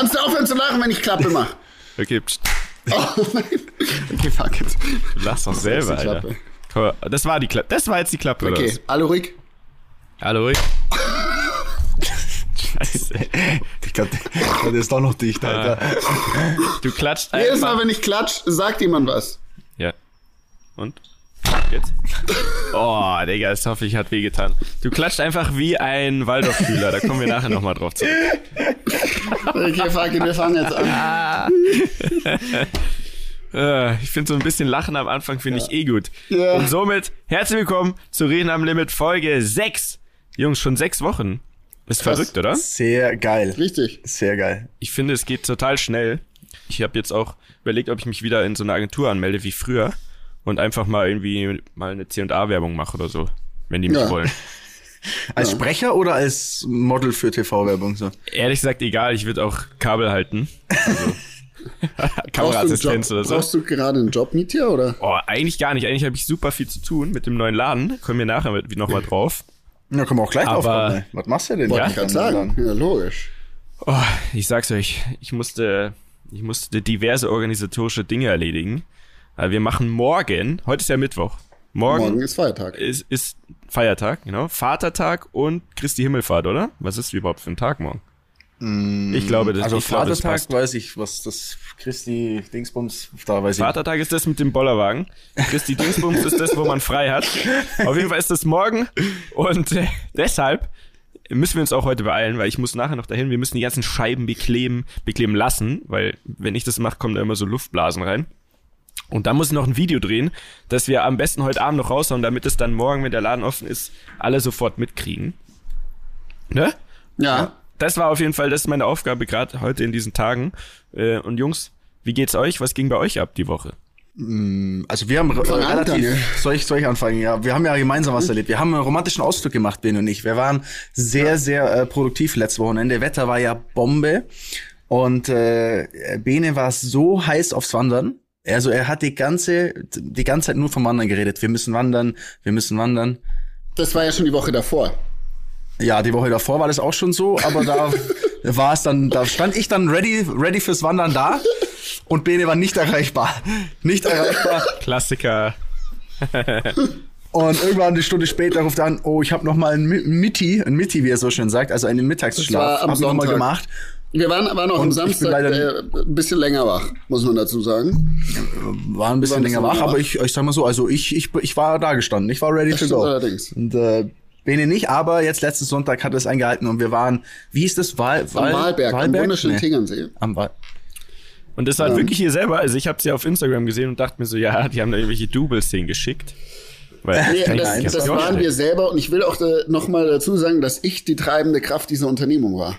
Kannst du aufhören zu lachen, wenn ich Klappe mache? Okay, pst. Oh nein. Okay, fuck it. du lachst doch selber, die Alter. Klappe. Das war die Klappe. Das war jetzt die Klappe, oder Okay, was? alle ruhig. Hallo, ruhig. Scheiße. Ich glaube, der ist doch noch dicht, Alter. Du klatscht Jedes Mal, einfach. wenn ich klatsch, sagt jemand was. Ja. Und? Jetzt? Oh, Digga, das hoffe ich hat wehgetan. Du klatscht einfach wie ein Waldorfschüler. Da kommen wir nachher nochmal drauf zurück. Okay, fuck it, wir fangen jetzt an. Äh, ich finde so ein bisschen Lachen am Anfang finde ich eh gut. Ja. Und somit herzlich willkommen zu Reden am Limit Folge 6. Jungs, schon sechs Wochen. Ist Krass. verrückt, oder? Sehr geil. Richtig. Sehr geil. Ich finde, es geht total schnell. Ich habe jetzt auch überlegt, ob ich mich wieder in so eine Agentur anmelde wie früher und einfach mal irgendwie mal eine C&A-Werbung mache oder so, wenn die mich Ja. wollen. Als Sprecher oder als Model für TV-Werbung so? Ehrlich gesagt, egal, ich würde auch Kabel halten. Also, Kameraassistenz oder so. brauchst du gerade einen Job mit dir, oder? Oh, eigentlich gar nicht. Eigentlich habe ich super viel zu tun mit dem neuen Laden. Kommen wir nachher nochmal drauf. Na, kommen wir auch gleich drauf. Kommen. Was machst du denn? Wollte Ja, ich gerade sagen. Ja, logisch. Oh, ich sag's euch, ich musste, ich musste diverse organisatorische Dinge erledigen. Weil wir machen morgen, heute ist ja Mittwoch. Morgen, Morgen ist Feiertag. ist, ist Feiertag, genau. Vatertag und Christi Himmelfahrt, oder? Was ist überhaupt für ein Tag morgen? ich glaube, das, Also ich glaube, das Vatertag passt. weiß ich, was das Christi Dingsbums, da weiß ich. Vatertag ist das mit dem Bollerwagen. Christi Dingsbums ist das, wo man frei hat. Auf jeden Fall ist das morgen. Und äh, deshalb müssen wir uns auch heute beeilen, weil ich muss nachher noch dahin. Wir müssen die ganzen Scheiben bekleben, bekleben lassen, weil wenn ich das mache, kommen da immer so Luftblasen rein. Und dann muss ich noch ein Video drehen, das wir am besten heute Abend noch raushauen, damit es dann morgen, wenn der Laden offen ist, alle sofort mitkriegen. Ne? Ja. Das war auf jeden Fall, das ist meine Aufgabe gerade heute in diesen Tagen. Äh, Und Jungs, wie geht's euch? Was ging bei euch ab die Woche? Also wir haben Fang an, Daniel. relativ, soll ich, soll ich anfangen? Ja, wir haben ja gemeinsam was erlebt. Wir haben einen romantischen Ausflug gemacht, Ben und ich. Wir waren sehr, sehr äh, produktiv letztes Wochenende. Wetter war ja Bombe und äh, Bene war so heiß aufs Wandern. Also er hat die ganze, die ganze Zeit nur vom Wandern geredet. Wir müssen wandern, wir müssen wandern. Das war ja schon die Woche davor. Ja, die Woche davor war das auch schon so, aber da war es dann, da stand ich dann ready, ready fürs Wandern da und Bene war nicht erreichbar. Nicht erreichbar. Klassiker. Und irgendwann eine Stunde später ruft er an, oh, ich habe noch mal ein Mi- Mitti, ein Mitti, wie er so schön sagt, also einen Mittagsschlaf, am hab ich noch mal Sonntag. gemacht. Wir waren, waren auch am Samstag leider- äh, ein bisschen länger wach, muss man dazu sagen. War ein bisschen War ein länger bisschen wach, länger aber wach. ich, ich sag mal so, also ich, ich, ich war da gestanden, ich war ready Das to go. allerdings. Und äh, Bene nicht, aber jetzt letzten Sonntag hat er es eingehalten und wir waren, wie ist das, Wahl, Am Wahl, Wahlberg, am wunderschönen Nee, Tegernsee. Am Wahl. Und das war wirklich hier selber, also ich habe sie auf Instagram gesehen und dachte mir so, ja, die haben da irgendwelche Doubles hingeschickt. Weil Nee, das, das waren wir selber und ich will auch da, noch mal dazu sagen, dass ich die treibende Kraft dieser Unternehmung war.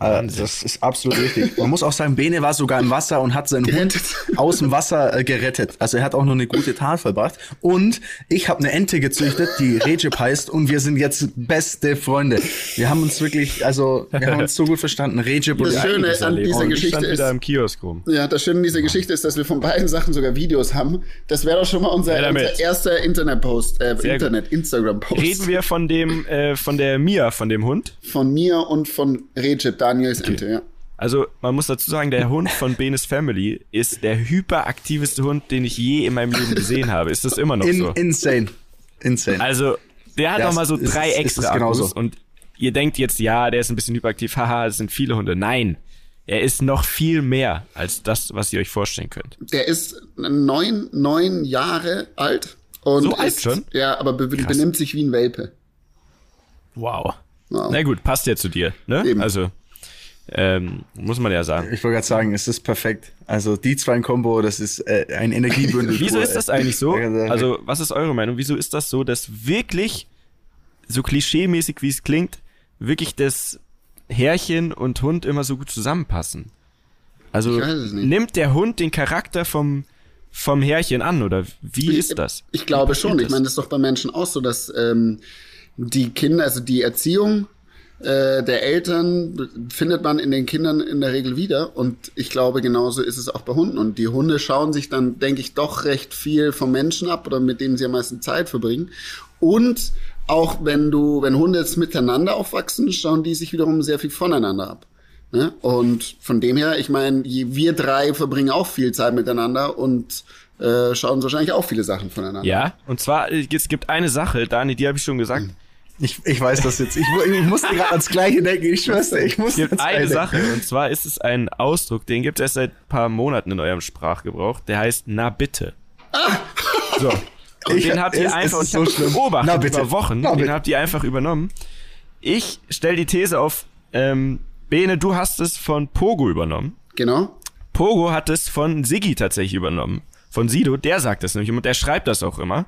Äh, das ist absolut richtig. Man muss auch sagen, Bene war sogar im Wasser und hat seinen Hund aus dem Wasser äh, gerettet. Also er hat auch noch eine gute Tat vollbracht. Und ich habe eine Ente gezüchtet, die Recep heißt, und wir sind jetzt beste Freunde. Wir haben uns wirklich, also wir haben uns so gut verstanden. Recep und Das ich. Schöne an erlebt. dieser Und ich Geschichte stand wieder ist- im Kiosk rum. Ja, das Schöne an dieser Geschichte ist, dass wir von beiden Sachen sogar Videos haben. Das wäre doch schon mal unser, Ja, unser erster Internet-Post, äh, Internet, Instagram-Post. Reden wir von dem, äh, von der Mia, von dem Hund. Von mir und von Recep, Daniels Ente, ja. Also man muss dazu sagen, der Hund von Benes Family ist der hyperaktiveste Hund, den ich je in meinem Leben gesehen habe. Ist das immer noch In, so? insane. Insane. Also, der hat Ja, noch mal so es ist- drei es ist extra genauso. Akkus und ihr denkt jetzt, ja, der ist ein bisschen hyperaktiv, haha, das sind viele Hunde. Nein, er ist noch viel mehr als das, was ihr euch vorstellen könnt. Der ist neun, neun Jahre alt. Und So alt ist, schon? Ja, aber be benimmt sich wie ein Welpe. Wow. Wow. Na gut, passt ja zu dir, ne? Eben. Also, ähm, muss man ja sagen. ich wollte gerade sagen, es ist perfekt. Also die zwei in Kombo, das ist äh, ein Energiebündel. Wieso ist das eigentlich so? Also, was ist eure Meinung? Wieso ist das so, dass wirklich, so klischeemäßig wie es klingt, wirklich das Herrchen und Hund immer so gut zusammenpassen? Also, Ich nimmt der Hund den Charakter vom, vom Herrchen an oder wie ist das? Ich glaube schon. passiert Ich meine, das ist doch bei Menschen auch so, dass ähm, die Kinder, also die Erziehung äh, der Eltern findet man in den Kindern in der Regel wieder. Und ich glaube, genauso ist es auch bei Hunden. Und die Hunde schauen sich dann, denke ich, doch recht viel vom Menschen ab oder mit denen sie am meisten Zeit verbringen. Und auch wenn du, wenn Hunde jetzt miteinander aufwachsen, schauen die sich wiederum sehr viel voneinander ab. Ne? Und von dem her, ich meine, wir drei verbringen auch viel Zeit miteinander und äh, schauen wahrscheinlich auch viele Sachen voneinander. Ja, und zwar, äh, es gibt eine Sache, Dani, die habe ich schon gesagt. Ich, ich weiß das jetzt. Ich, ich musste gerade ans Gleiche denken. Ich schwör's dir, ich Es musste gibt ans eine Sache, und zwar ist es ein Ausdruck, den gibt es erst seit ein paar Monaten in eurem Sprachgebrauch, der heißt na bitte. So. Und Ich- den habt ihr es- es einfach, ist ich hab so schlimm. beobachtet Na bitte. über Wochen, Na den habt ihr einfach übernommen. Ich stell die These auf, ähm, Bene, du hast es von Pogo übernommen. Genau. Pogo hat es von Siggi tatsächlich übernommen. Von Sido, der sagt das nämlich und der schreibt das auch immer.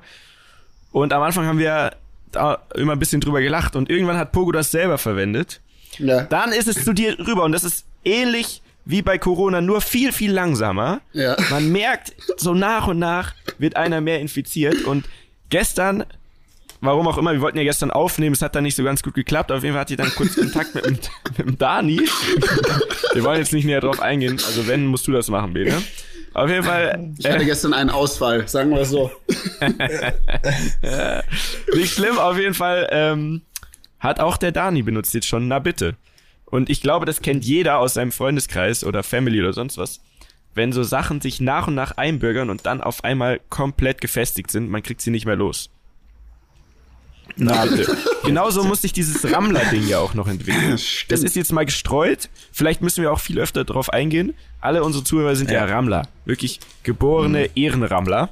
Und am Anfang haben wir da immer ein bisschen drüber gelacht und irgendwann hat Pogo das selber verwendet. Ja. Dann ist es zu dir rüber und das ist ähnlich wie bei Corona, nur viel, viel langsamer. Ja. Man merkt, so nach und nach wird einer mehr infiziert und gestern, warum auch immer, wir wollten ja gestern aufnehmen, es hat dann nicht so ganz gut geklappt, auf jeden Fall hatte ich dann kurz Kontakt mit, dem- mit dem Dani. Wir wollen jetzt nicht näher drauf eingehen, also wenn, musst du das machen, Bene. Auf jeden Fall, Ich hatte gestern einen Ausfall, sagen wir so. Nicht schlimm, auf jeden Fall ähm, hat auch der Dani benutzt jetzt schon, na bitte. Und ich glaube, das kennt jeder aus seinem Freundeskreis oder Family oder sonst was. Wenn so Sachen sich nach und nach einbürgern und dann auf einmal komplett gefestigt sind, man kriegt sie nicht mehr los. Na bitte. Genauso muss sich dieses Rammler-Ding ja auch noch entwickeln. Stimmt. Das ist jetzt mal gestreut. Vielleicht müssen wir auch viel öfter drauf eingehen. Alle unsere Zuhörer sind ja, Rammler. Wirklich geborene Ehrenrammler.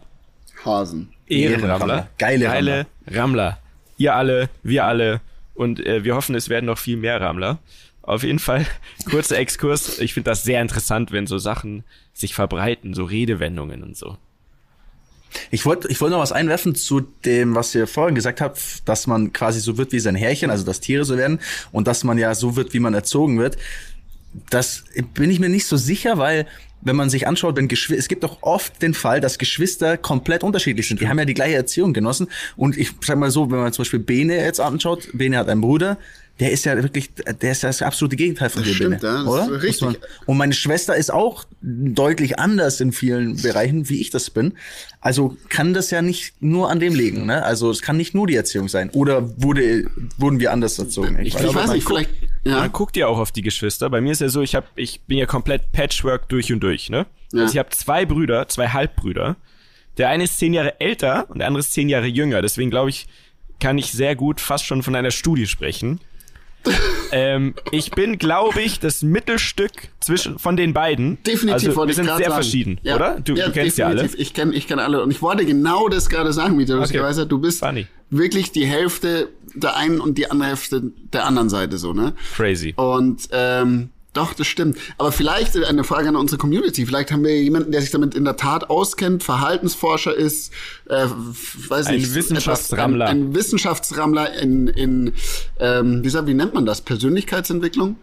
Hasen. Ehrenrammler. Geile Geile Rammler. Ihr alle, wir alle. Und äh, wir hoffen, es werden noch viel mehr Rammler. Auf jeden Fall, kurzer Exkurs. Ich finde das sehr interessant, wenn so Sachen sich verbreiten, so Redewendungen und so. Ich wollte ich wollte noch was einwerfen zu dem, was ihr vorhin gesagt habt, dass man quasi so wird wie sein Härchen, also dass Tiere so werden und dass man ja so wird, wie man erzogen wird. Das bin ich mir nicht so sicher, weil wenn man sich anschaut, wenn Geschwister, es gibt doch oft den Fall, dass Geschwister komplett unterschiedlich sind. Die haben ja die gleiche Erziehung genossen. Und ich sag mal so, wenn man zum Beispiel Bene jetzt anschaut, Bene hat einen Bruder, der ist ja wirklich, der ist ja das absolute Gegenteil von Das dir, stimmt, Bene. ja, das oder? ist richtig. man- und meine Schwester ist auch deutlich anders in vielen Bereichen, wie ich das bin. Also kann das ja nicht nur an dem liegen. Ne? Also es kann nicht nur die Erziehung sein. Oder wurde, wurden wir anders erzogen? Ich, glaube, weiß man nicht, vielleicht. Ja. Man guckt ja auch auf die Geschwister. Bei mir ist ja so, ich hab, ich bin ja komplett Patchwork durch und durch, ne? Ja. Also ich habe zwei Brüder, zwei Halbbrüder. Der eine ist zehn Jahre älter und der andere ist zehn Jahre jünger. Deswegen glaube ich, kann ich sehr gut fast schon von einer Studie sprechen. Ähm, ich bin, glaube ich, das Mittelstück zwischen von den beiden. Definitiv Also, wir sind sehr sagen. verschieden, Ja. oder? Du, ja, du kennst ja alle. Ich kenne ich kenn alle. Und ich wollte genau das gerade sagen, wie du Okay. hast. Du bist Funny. wirklich die Hälfte der einen und die andere Hälfte der anderen Seite so, ne? Crazy. Und ähm, doch, das stimmt. Aber vielleicht eine Frage an unsere Community. Vielleicht haben wir jemanden, der sich damit in der Tat auskennt, Verhaltensforscher ist, äh, weiß Ein nicht, Wissenschaftsrammler. Etwas, ein, ein Wissenschaftsrammler in, in ähm, wie, sagt, wie nennt man das? Persönlichkeitsentwicklung?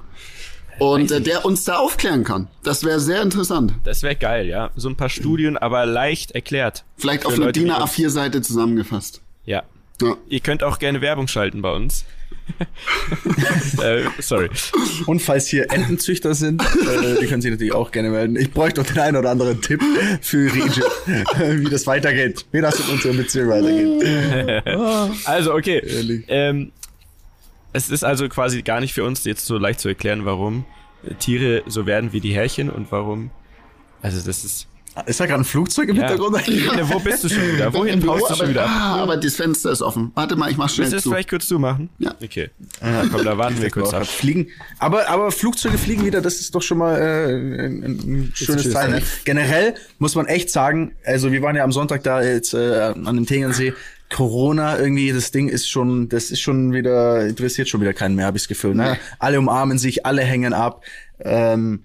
Und äh, der uns da aufklären kann. Das wäre sehr interessant. Das wäre geil, ja. So ein paar Studien, aber leicht erklärt. Vielleicht auf einer DIN uns- A4-Seite zusammengefasst. Ja. Ja. Ihr könnt auch gerne Werbung schalten bei uns. äh, sorry. Und falls hier Entenzüchter sind, äh, die können sich natürlich auch gerne melden. Ich bräuchte noch den einen oder anderen Tipp für Regis, wie das weitergeht. Wie das in unserer Beziehung weitergeht. Also, okay. Ähm, es ist also quasi gar nicht für uns jetzt so leicht zu erklären, warum äh, Tiere so werden wie die Härchen und warum. Also, das ist. Ist da gerade ein Flugzeug im Ja. Hintergrund? Bene, wo bist du schon wieder? Wohin brauchst du schon wieder? ah, aber das Fenster ist offen. Warte mal, ich mach schnell Willst du zu. vielleicht kurz zumachen? Ja. Okay. Ja, komm, da warten wir kurz ab. Fliegen. Aber, aber Flugzeuge fliegen wieder, das ist doch schon mal äh, ein, ein schönes Zeichen. Ne? Generell muss man echt sagen, also wir waren ja am Sonntag da jetzt äh, an dem Tegernsee. Corona irgendwie, das Ding ist schon, das ist schon wieder, interessiert schon wieder keinen mehr, habe ich das Gefühl. Ne? Alle umarmen sich, alle hängen ab. Ähm,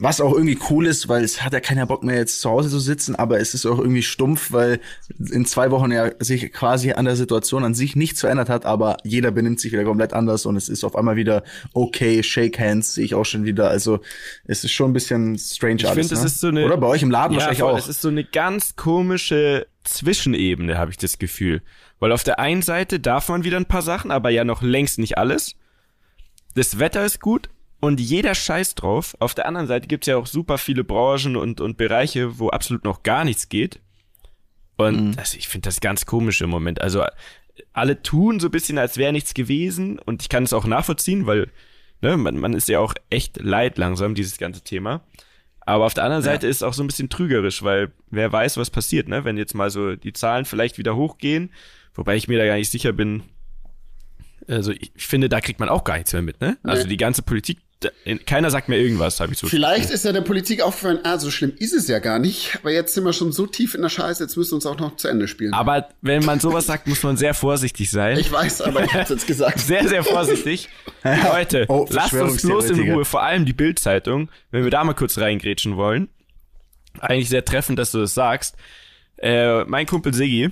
was auch irgendwie cool ist, weil es hat ja keiner Bock mehr jetzt zu Hause zu sitzen, aber es ist auch irgendwie stumpf, weil in zwei Wochen ja sich quasi an der Situation an sich nichts verändert hat, aber jeder benimmt sich wieder komplett anders und es ist auf einmal wieder okay, Shake Hands sehe ich auch schon wieder. Also es ist schon ein bisschen strange Ich alles. finde, es ne? ist so eine. Oder bei euch im Laden ja, wahrscheinlich voll, auch. Es ist so eine ganz komische Zwischenebene, habe ich das Gefühl. Weil auf der einen Seite darf man wieder ein paar Sachen, aber ja noch längst nicht alles. Das Wetter ist gut und jeder scheiß drauf. Auf der anderen Seite gibt's ja auch super viele Branchen und, und Bereiche, wo absolut noch gar nichts geht. Und das, ich finde das ganz komisch im Moment. Also alle tun so ein bisschen, als wäre nichts gewesen und ich kann es auch nachvollziehen, weil ne, man, man ist ja auch echt leid langsam, dieses ganze Thema. Aber auf der anderen Seite ist es auch so ein bisschen trügerisch, weil wer weiß, was passiert, ne? Wenn jetzt mal so die Zahlen vielleicht wieder hochgehen, wobei ich mir da gar nicht sicher bin. Also ich, finde, da kriegt man auch gar nichts mehr mit, ne? Also die ganze Politik, keiner sagt mir irgendwas, habe ich so. Vielleicht ist ja der Politik aufgefallen, ah, so schlimm ist es ja gar nicht. Aber jetzt sind wir schon so tief in der Scheiße, jetzt müssen wir uns auch noch zu Ende spielen. Aber wenn man sowas sagt, muss man sehr vorsichtig sein. ich weiß, aber ich hab's jetzt gesagt. sehr, sehr vorsichtig. Leute, Oh, lasst uns bloß in. Ruhe, vor allem die Bild-Zeitung, wenn wir da mal kurz reingrätschen wollen. Eigentlich sehr treffend, dass du das sagst. Äh, mein Kumpel Siggi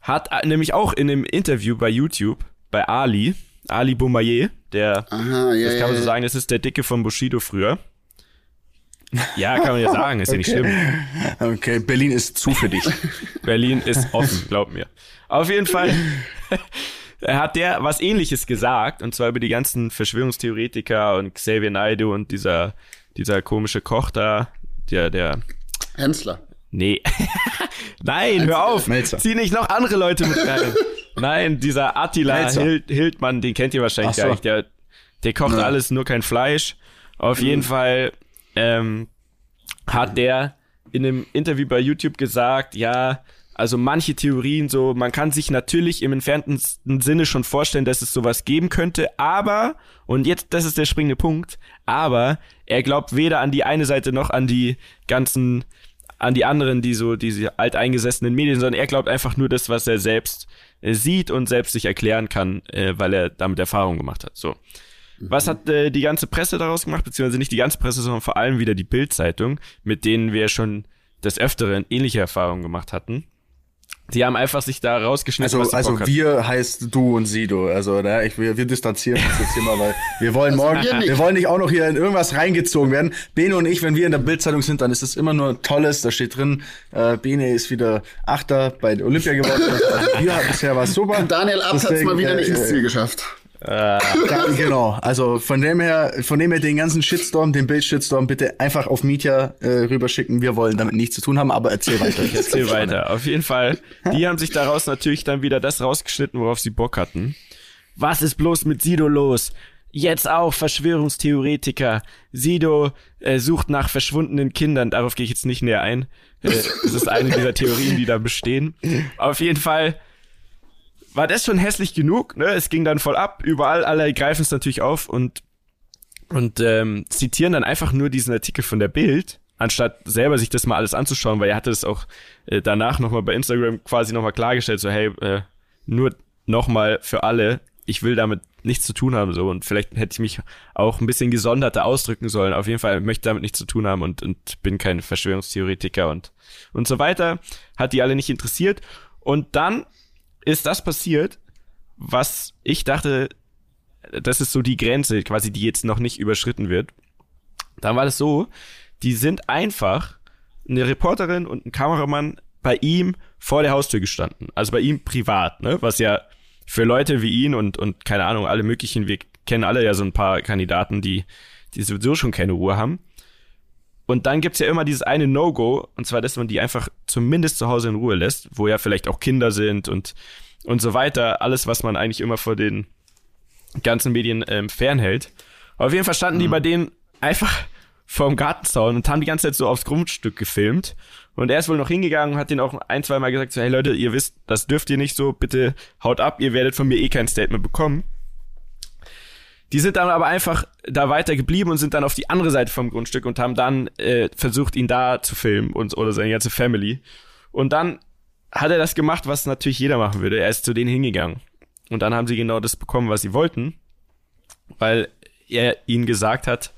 hat äh, nämlich auch in einem Interview bei YouTube, bei Ali, Ali Boumaier, der, Aha, ja, das kann man so sagen, das ist der Dicke von Bushido früher. Ja, kann man ja sagen, ist ja nicht schlimm. Okay, Berlin ist zu für dich. Berlin ist offen, glaub mir. Auf jeden Fall hat der was ähnliches gesagt, und zwar über die ganzen Verschwörungstheoretiker und Xavier Naidoo und dieser, dieser komische Koch da, der, der, Hensler. Nee. Nein, hör auf, Melzer. zieh nicht noch andere Leute mit rein. Nein, dieser Attila. Hild, Hildmann, den kennt ihr wahrscheinlich so. gar nicht, der, der kocht Ja. alles, nur kein Fleisch. Auf jeden Fall, ähm, hat der in einem Interview bei YouTube gesagt, ja, also manche Theorien so, man kann sich natürlich im entferntesten Sinne schon vorstellen, dass es sowas geben könnte, aber, und jetzt, das ist der springende Punkt, aber er glaubt weder an die eine Seite noch an die ganzen, an die anderen, die so, diese alteingesessenen Medien, sondern er glaubt einfach nur das, was er selbst äh, sieht und selbst sich erklären kann, äh, weil er damit Erfahrung gemacht hat. So. Was hat äh, die ganze Presse daraus gemacht, beziehungsweise nicht die ganze Presse, sondern vor allem wieder die Bild-Zeitung, mit denen wir schon des Öfteren ähnliche Erfahrungen gemacht hatten. Die haben einfach sich da rausgeschnitten, Also, was sie also wir heißt du und Sido. Also ne, ich, wir, wir distanzieren uns jetzt hier mal, weil wir wollen morgen, wir nicht. wir wollen nicht auch noch hier in irgendwas reingezogen werden. Bene und ich, wenn wir in der Bildzeitung sind, dann ist es immer nur Tolles. Da steht drin, äh, Bene ist wieder Achter bei Olympia geworden. Also wir bisher war es super. Daniel Abt hat's Deswegen, mal wieder äh, nicht ins Ziel geschafft. Ja, genau. Also von dem her, von dem her den ganzen Shitstorm, den Bild-Shitstorm bitte einfach auf Mietja äh, rüberschicken. Wir wollen damit nichts zu tun haben, aber erzähl weiter. Ich erzähl weiter. Auf jeden Fall, die haben sich daraus natürlich dann wieder das rausgeschnitten, worauf sie Bock hatten. Was ist bloß mit Sido los? Jetzt auch Verschwörungstheoretiker. Sido äh, sucht nach verschwundenen Kindern. Darauf gehe ich jetzt nicht näher ein. Äh, das ist eine dieser Theorien, die da bestehen. Auf jeden Fall war das schon hässlich genug. Ne? Es ging dann voll ab. Überall alle greifen es natürlich auf und und ähm, zitieren dann einfach nur diesen Artikel von der Bild, anstatt selber sich das mal alles anzuschauen, weil er hatte es auch äh, danach nochmal bei Instagram quasi nochmal klargestellt, so hey, äh, nur nochmal für alle, ich will damit nichts zu tun haben, so und vielleicht hätte ich mich auch ein bisschen gesonderter ausdrücken sollen. Auf jeden Fall möchte damit nichts zu tun haben und, und bin kein Verschwörungstheoretiker und, und so weiter. Hat die alle nicht interessiert. Und dann ist das passiert, was ich dachte, das ist so die Grenze, quasi, die jetzt noch nicht überschritten wird. Dann war das so, die sind einfach eine Reporterin und ein Kameramann bei ihm vor der Haustür gestanden. Also bei ihm privat, ne? Was ja für Leute wie ihn und, und keine Ahnung, alle möglichen, wir kennen alle ja so ein paar Kandidaten, die, die sowieso schon keine Ruhe haben. Und dann gibt's ja immer dieses eine No-Go, und zwar, dass man die einfach zumindest zu Hause in Ruhe lässt, wo ja vielleicht auch Kinder sind und, und so weiter. Alles, was man eigentlich immer vor den ganzen Medien ähm, fernhält. Auf jeden Fall standen die bei denen einfach vorm Gartenzaun und haben die ganze Zeit so aufs Grundstück gefilmt. Und er ist wohl noch hingegangen und hat denen auch ein, zwei Mal gesagt, so, hey Leute, ihr wisst, das dürft ihr nicht so, bitte haut ab, ihr werdet von mir eh kein Statement bekommen. Die sind dann aber einfach da weiter geblieben und sind dann auf die andere Seite vom Grundstück und haben dann äh, versucht, ihn da zu filmen und oder seine ganze Family. Und dann hat er das gemacht, was natürlich jeder machen würde. Er ist zu denen hingegangen. Und dann haben sie genau das bekommen, was sie wollten, weil er ihnen gesagt hat,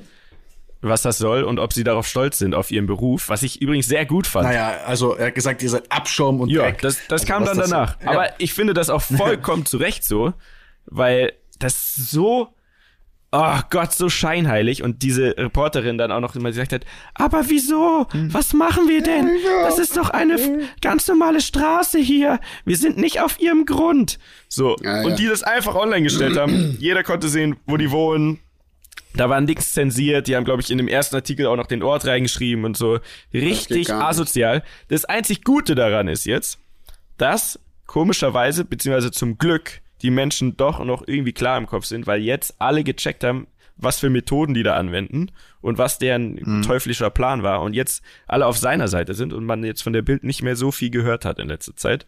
was das soll und ob sie darauf stolz sind, auf ihren Beruf, was ich übrigens sehr gut fand. Naja, also er hat gesagt, ihr seid Abschaum und Ja, Dreck. das, das Also, kam dann das- danach. Ja. Aber ich finde das auch vollkommen zurecht so, weil das so, oh Gott, so scheinheilig und diese Reporterin dann auch noch immer gesagt hat, aber wieso? Hm. Was machen wir denn? Das ist doch eine f- ganz normale Straße hier. Wir sind nicht auf ihrem Grund. So. Ja, ja. Und die das einfach online gestellt haben. Jeder konnte sehen, wo die wohnen. Da war nichts zensiert. Die haben, glaube ich, in dem ersten Artikel auch noch den Ort reingeschrieben und so. Richtig nicht. asozial. Das einzig Gute daran ist jetzt, dass komischerweise, beziehungsweise zum Glück, die Menschen doch noch irgendwie klar im Kopf sind, weil jetzt alle gecheckt haben, was für Methoden die da anwenden und was deren Mhm. teuflischer Plan war und jetzt alle auf seiner Seite sind und man jetzt von der Bild nicht mehr so viel gehört hat in letzter Zeit.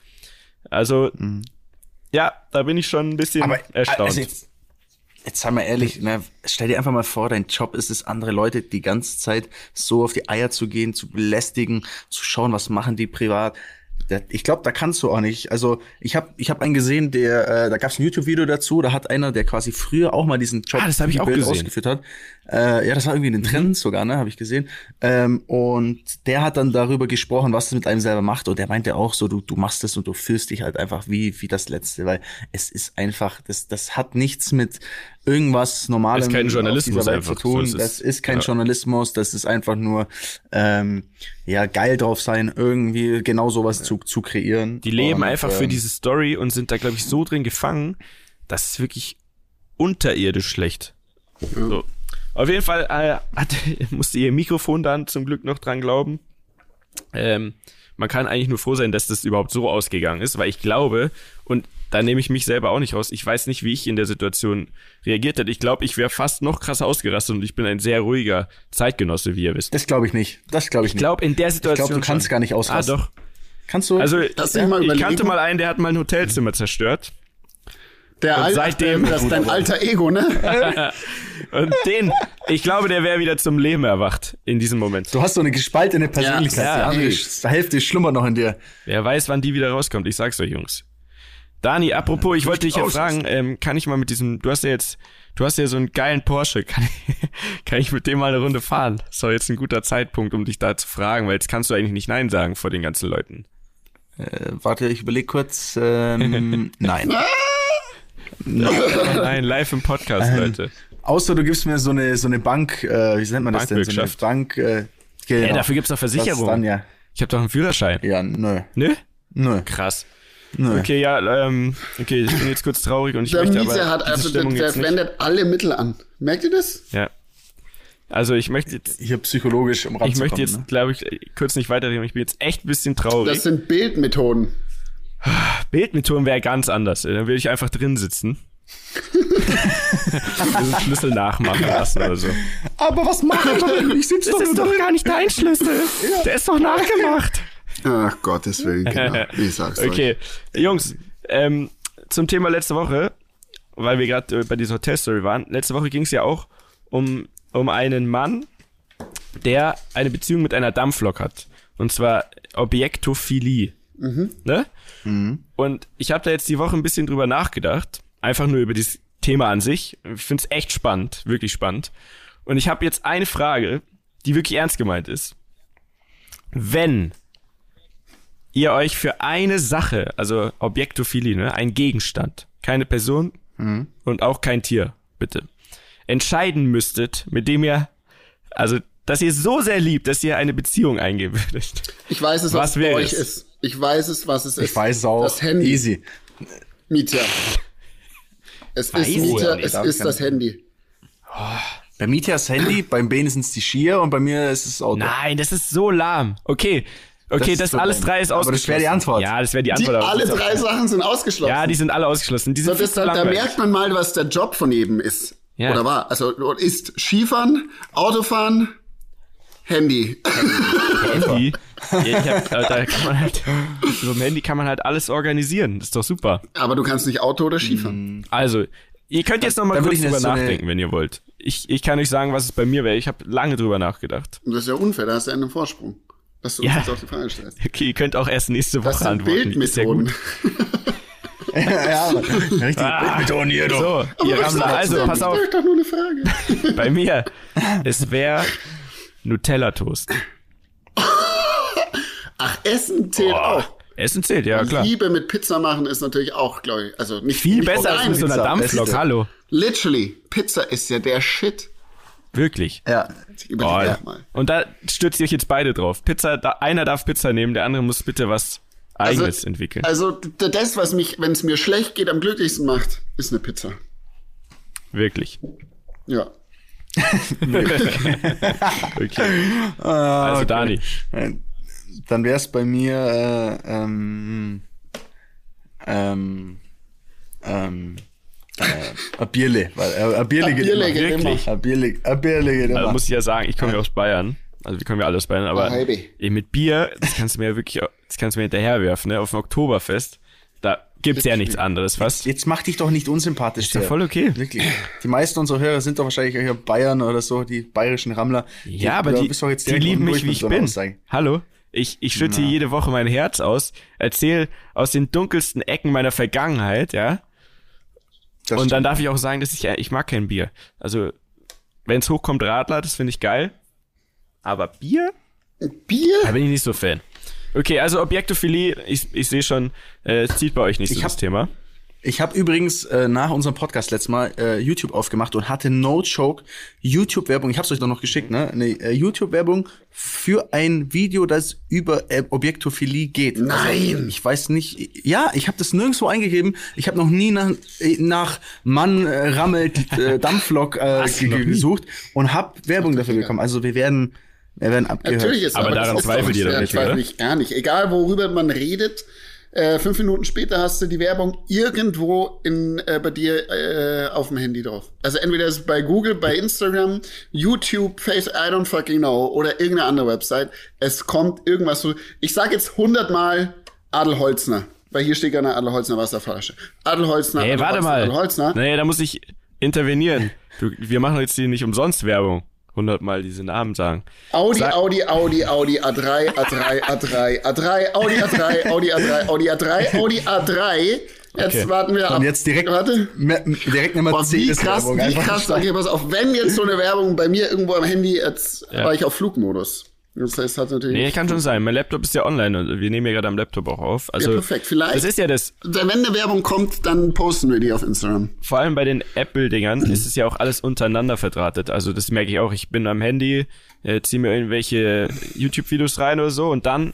Also, ja, da bin ich schon ein bisschen Aber erstaunt. also jetzt, jetzt sei mal ehrlich, ne, stell dir einfach mal vor, dein Job ist es, andere Leute die ganze Zeit so auf die Eier zu gehen, zu belästigen, zu schauen, was machen die privat. Ich glaube, da kannst du auch nicht. Also ich habe ich hab einen gesehen, der, äh, da gab es ein YouTube-Video dazu, da hat einer, der quasi früher auch mal diesen Job Ah, das hab ich auch gesehen. ausgeführt hat. Äh, ja, das war irgendwie in den Trends sogar, ne, habe ich gesehen. Ähm, und der hat dann darüber gesprochen, was das mit einem selber macht. Und der meinte auch so, du, du machst das und du fühlst dich halt einfach wie, wie das Letzte, weil es ist einfach, das, das hat nichts mit irgendwas Normalem Ist kein Journalismus einfach, zu tun. so ist es. das ist kein Ja. Journalismus, das ist einfach nur ähm, ja geil drauf sein, irgendwie genau sowas zu, zu kreieren. Die leben Und, einfach für ähm, diese Story und sind da, glaube ich, so drin gefangen, das ist wirklich unterirdisch schlecht. So. Auf jeden Fall äh, hat, musste ihr Mikrofon dann zum Glück noch dran glauben. Ähm, man kann eigentlich nur froh sein, dass das überhaupt so ausgegangen ist, weil ich glaube, und da nehme ich mich selber auch nicht raus, ich weiß nicht, wie ich in der Situation reagiert hätte. Ich glaube, ich wäre fast noch krasser ausgerastet und ich bin ein sehr ruhiger Zeitgenosse, wie ihr wisst. Das glaube ich nicht. Das glaube ich Ich nicht. glaube, in der Situation. du kannst schon. gar nicht ausrasten. Ah, doch. Kannst du? Also, ich überlegen. kannte mal einen, der hat mal ein Hotelzimmer zerstört. Der Und Al- seitdem- das ist dein alter Ego, ne? Und den, ich glaube, der wäre wieder zum Leben erwacht in diesem Moment. du hast so eine gespaltene Persönlichkeit. Ja, die andere ey. Hälfte schlummert noch in dir. Wer weiß, wann die wieder rauskommt. Ich sag's euch, Jungs. Dani, apropos, ich wollte dich ja fragen, ähm, kann ich mal mit diesem, du hast ja jetzt, du hast ja so einen geilen Porsche, kann ich, kann ich mit dem mal eine Runde fahren? Das ist doch jetzt ein guter Zeitpunkt, um dich da zu fragen, weil jetzt kannst du eigentlich nicht Nein sagen vor den ganzen Leuten. Äh, warte, ich überlege kurz. Ähm, nein. Nein, live im Podcast, Leute. Außer du gibst mir so eine so eine Bank, äh, wie nennt man das denn? So eine. Bank. Äh, genau. Ey, dafür gibt's doch Versicherung. Dann, ja. Ich habe doch einen Führerschein. ja, nö. Ne? Nö. Krass. Nö. Okay, ja, ähm, okay, ich bin jetzt kurz traurig und ich Der möchte Mieter aber hat also, der, Stimmung der jetzt nicht. wendet alle Mittel an. Merkt ihr das? Ja. Also ich möchte jetzt, Hier psychologisch um ich möchte jetzt, glaube ich, kurz nicht weiterreden. Ich bin jetzt echt ein bisschen traurig. Das sind Bildmethoden. Bildmethoden wäre ganz anders. Dann würde ich einfach drin sitzen. Diesen Schlüssel nachmachen lassen oder so. Aber was mache ich denn? Ich sitze doch nur da. gar nicht dein Schlüssel. Der ist doch nachgemacht. Ach Gottes Willen, genau. Ich sag's Okay, Jungs, ähm, zum Thema letzte Woche, weil wir gerade äh, bei dieser Hotelstory waren. Letzte Woche ging es ja auch um, um einen Mann, der eine Beziehung mit einer Dampflok hat. Und zwar Objektophilie. Ne? Und ich habe da jetzt die Woche ein bisschen drüber nachgedacht. Einfach nur über dieses Thema an sich. Ich finde es echt spannend, wirklich spannend. Und ich habe jetzt eine Frage, die wirklich ernst gemeint ist. Wenn ihr euch für eine Sache, also Objektophilie, ne, ein Gegenstand, keine Person und auch kein Tier, bitte, entscheiden müsstet, mit dem ihr, also, dass ihr so sehr liebt, dass ihr eine Beziehung eingehen würdet. Ich weiß es, was, Was bei wäre euch es? ist. Ich weiß es, was es ist. Ich weiß es auch. Das Handy. Easy. Mietja. Es Weiß ist ich Mietja, nicht. es ist das Handy. Bei Mietjas Handy, beim Ben sind es die Skier und bei mir ist es das Auto. Nein, das ist so lahm. Okay, okay, das, so alles drei ist Aber ausgeschlossen. das wäre die Antwort. Ja, das wäre die Die, Antwort. aber alle das drei Sachen sind ausgeschlossen. Ja, die sind alle ausgeschlossen. Die sind so, das, da, merkt man mal, was der Job von jedem ist. Ja. Oder war. Also ist Skifahren, Autofahren, Handy. Handy. Ja, ich hab, äh, da kann man halt, so ein Handy kann man halt alles organisieren. Das ist doch super. Aber du kannst nicht Auto oder Skifahren. Also, ihr könnt jetzt noch mal dann kurz drüber so nachdenken, wenn ihr wollt. Ich, ich kann euch sagen, was es bei mir wäre. Ich habe lange drüber nachgedacht. Das ist ja unfair, da hast du einen Vorsprung. Dass du Ja. uns jetzt auch die Frage stellst. Okay, ihr könnt auch erst nächste Das Woche sind antworten. Ist ja gut. ja, aber richtig. Ah, Bildmethoden hier, du. So, ihr Rammler, also pass Das auf, ist doch nur eine Frage. bei mir, es wäre Nutella-Toast. Ach, Essen zählt auch. Essen zählt, ja klar. Liebe mit Pizza machen ist natürlich auch, glaube ich, also nicht Viel nicht besser als mit so einer. Dampflok, hallo. Literally, Pizza ist ja der Shit. Wirklich. Ja. Überleg Oh, mal. Und da stürzt ihr euch jetzt beide drauf. Pizza, da, einer darf Pizza nehmen, der andere muss bitte was Eigenes entwickeln. Also das, was mich, wenn es mir schlecht geht, am glücklichsten macht, ist eine Pizza. Wirklich. Ja. Okay. also Dani. Äh, Dann wäre es bei mir äh, ähm, ähm, ähm, Ein Bierle, weil äh, ein Bierle Ein geht Bierle immer. geht immer. Wirklich? Ein Bierle, ein Bierle geht Also immer. muss ich ja sagen, ich komme ja aus Bayern. Also wir kommen ja alle aus Bayern, aber Ah, eh, mit Bier, das kannst du mir ja wirklich, das kannst du mir hinterherwerfen, ne? Auf dem Oktoberfest, gibt's ja nichts anderes fast. Jetzt mach dich doch nicht unsympathisch. Ist der. voll okay. Wirklich. Die meisten unserer Hörer sind doch wahrscheinlich hier Bayern oder so, die bayerischen Rammler. Ja, aber die, die lieben mich, wie ich bin. Aussage. Hallo? Ich, ich schütte hier jede Woche mein Herz aus, erzähl aus den dunkelsten Ecken meiner Vergangenheit, ja? Das Und dann darf ich auch sagen, dass ich, äh, ich mag kein Bier. Also, wenn's hochkommt, Radler, das finde ich geil. Aber Bier? Bier? Da bin ich nicht so Fan. Okay, also Objektophilie, ich, ich sehe schon, äh, es zieht bei euch nicht so Ich das hab- Thema. Ich habe übrigens äh, nach unserem Podcast letztes Mal äh, YouTube aufgemacht und hatte No Joke YouTube-Werbung. Ich habe es euch doch noch geschickt, ne? Eine äh, YouTube-Werbung für ein Video, das über äh, Objektophilie geht. Nein. Also, ich weiß nicht. Ja, ich habe das nirgendwo eingegeben. Ich habe noch nie nach, äh, nach Mann äh, rammelt äh, Dampflok äh, gesucht und habe Werbung dafür bekommen. Also wir werden, wir werden abgehört. Natürlich ist Aber das daran zweifelt nicht ihr doch sehr- nicht, oder? ich gar nicht. Egal, worüber man redet, äh, fünf Minuten später hast du die Werbung irgendwo in, äh, bei dir äh, auf dem Handy drauf. Also entweder ist es bei Google, bei Instagram, YouTube, Face, I don't fucking know, oder irgendeine andere Website. Es kommt irgendwas so. Ich sag jetzt hundertmal Adelholzner. Weil hier steht ja eine Adelholzner Wasserflasche. Adelholzner, Ey, warte Adelholzner, mal. Adelholzner. Nee, da muss ich intervenieren. Du, wir machen jetzt hier nicht umsonst Werbung. Hundertmal diese Namen sagen. Audi, Sag- Audi, Audi, Audi, A3, A3, A3, A3, Audi A3, Audi A3, Audi A3, Audi A3. Jetzt Okay. warten wir ab. Und jetzt direkt, Warte. direkt eine Boah, wie krass, wie krass. Okay, pass auf. Wenn jetzt so eine Werbung bei mir irgendwo am Handy, jetzt Ja. war ich auf Flugmodus. Das heißt, hat natürlich. Nee, kann schon sein. Mein Laptop ist ja online und wir nehmen ja gerade am Laptop auch auf. Also, Ja, perfekt. Vielleicht- Das ist ja das, Wenn eine Werbung kommt, dann posten wir die auf Instagram. vor allem bei den Apple-Dingern ist es ja auch alles untereinander verdrahtet. Also das merke ich auch. Ich bin am Handy, äh, ziehe mir irgendwelche YouTube-Videos rein oder so und dann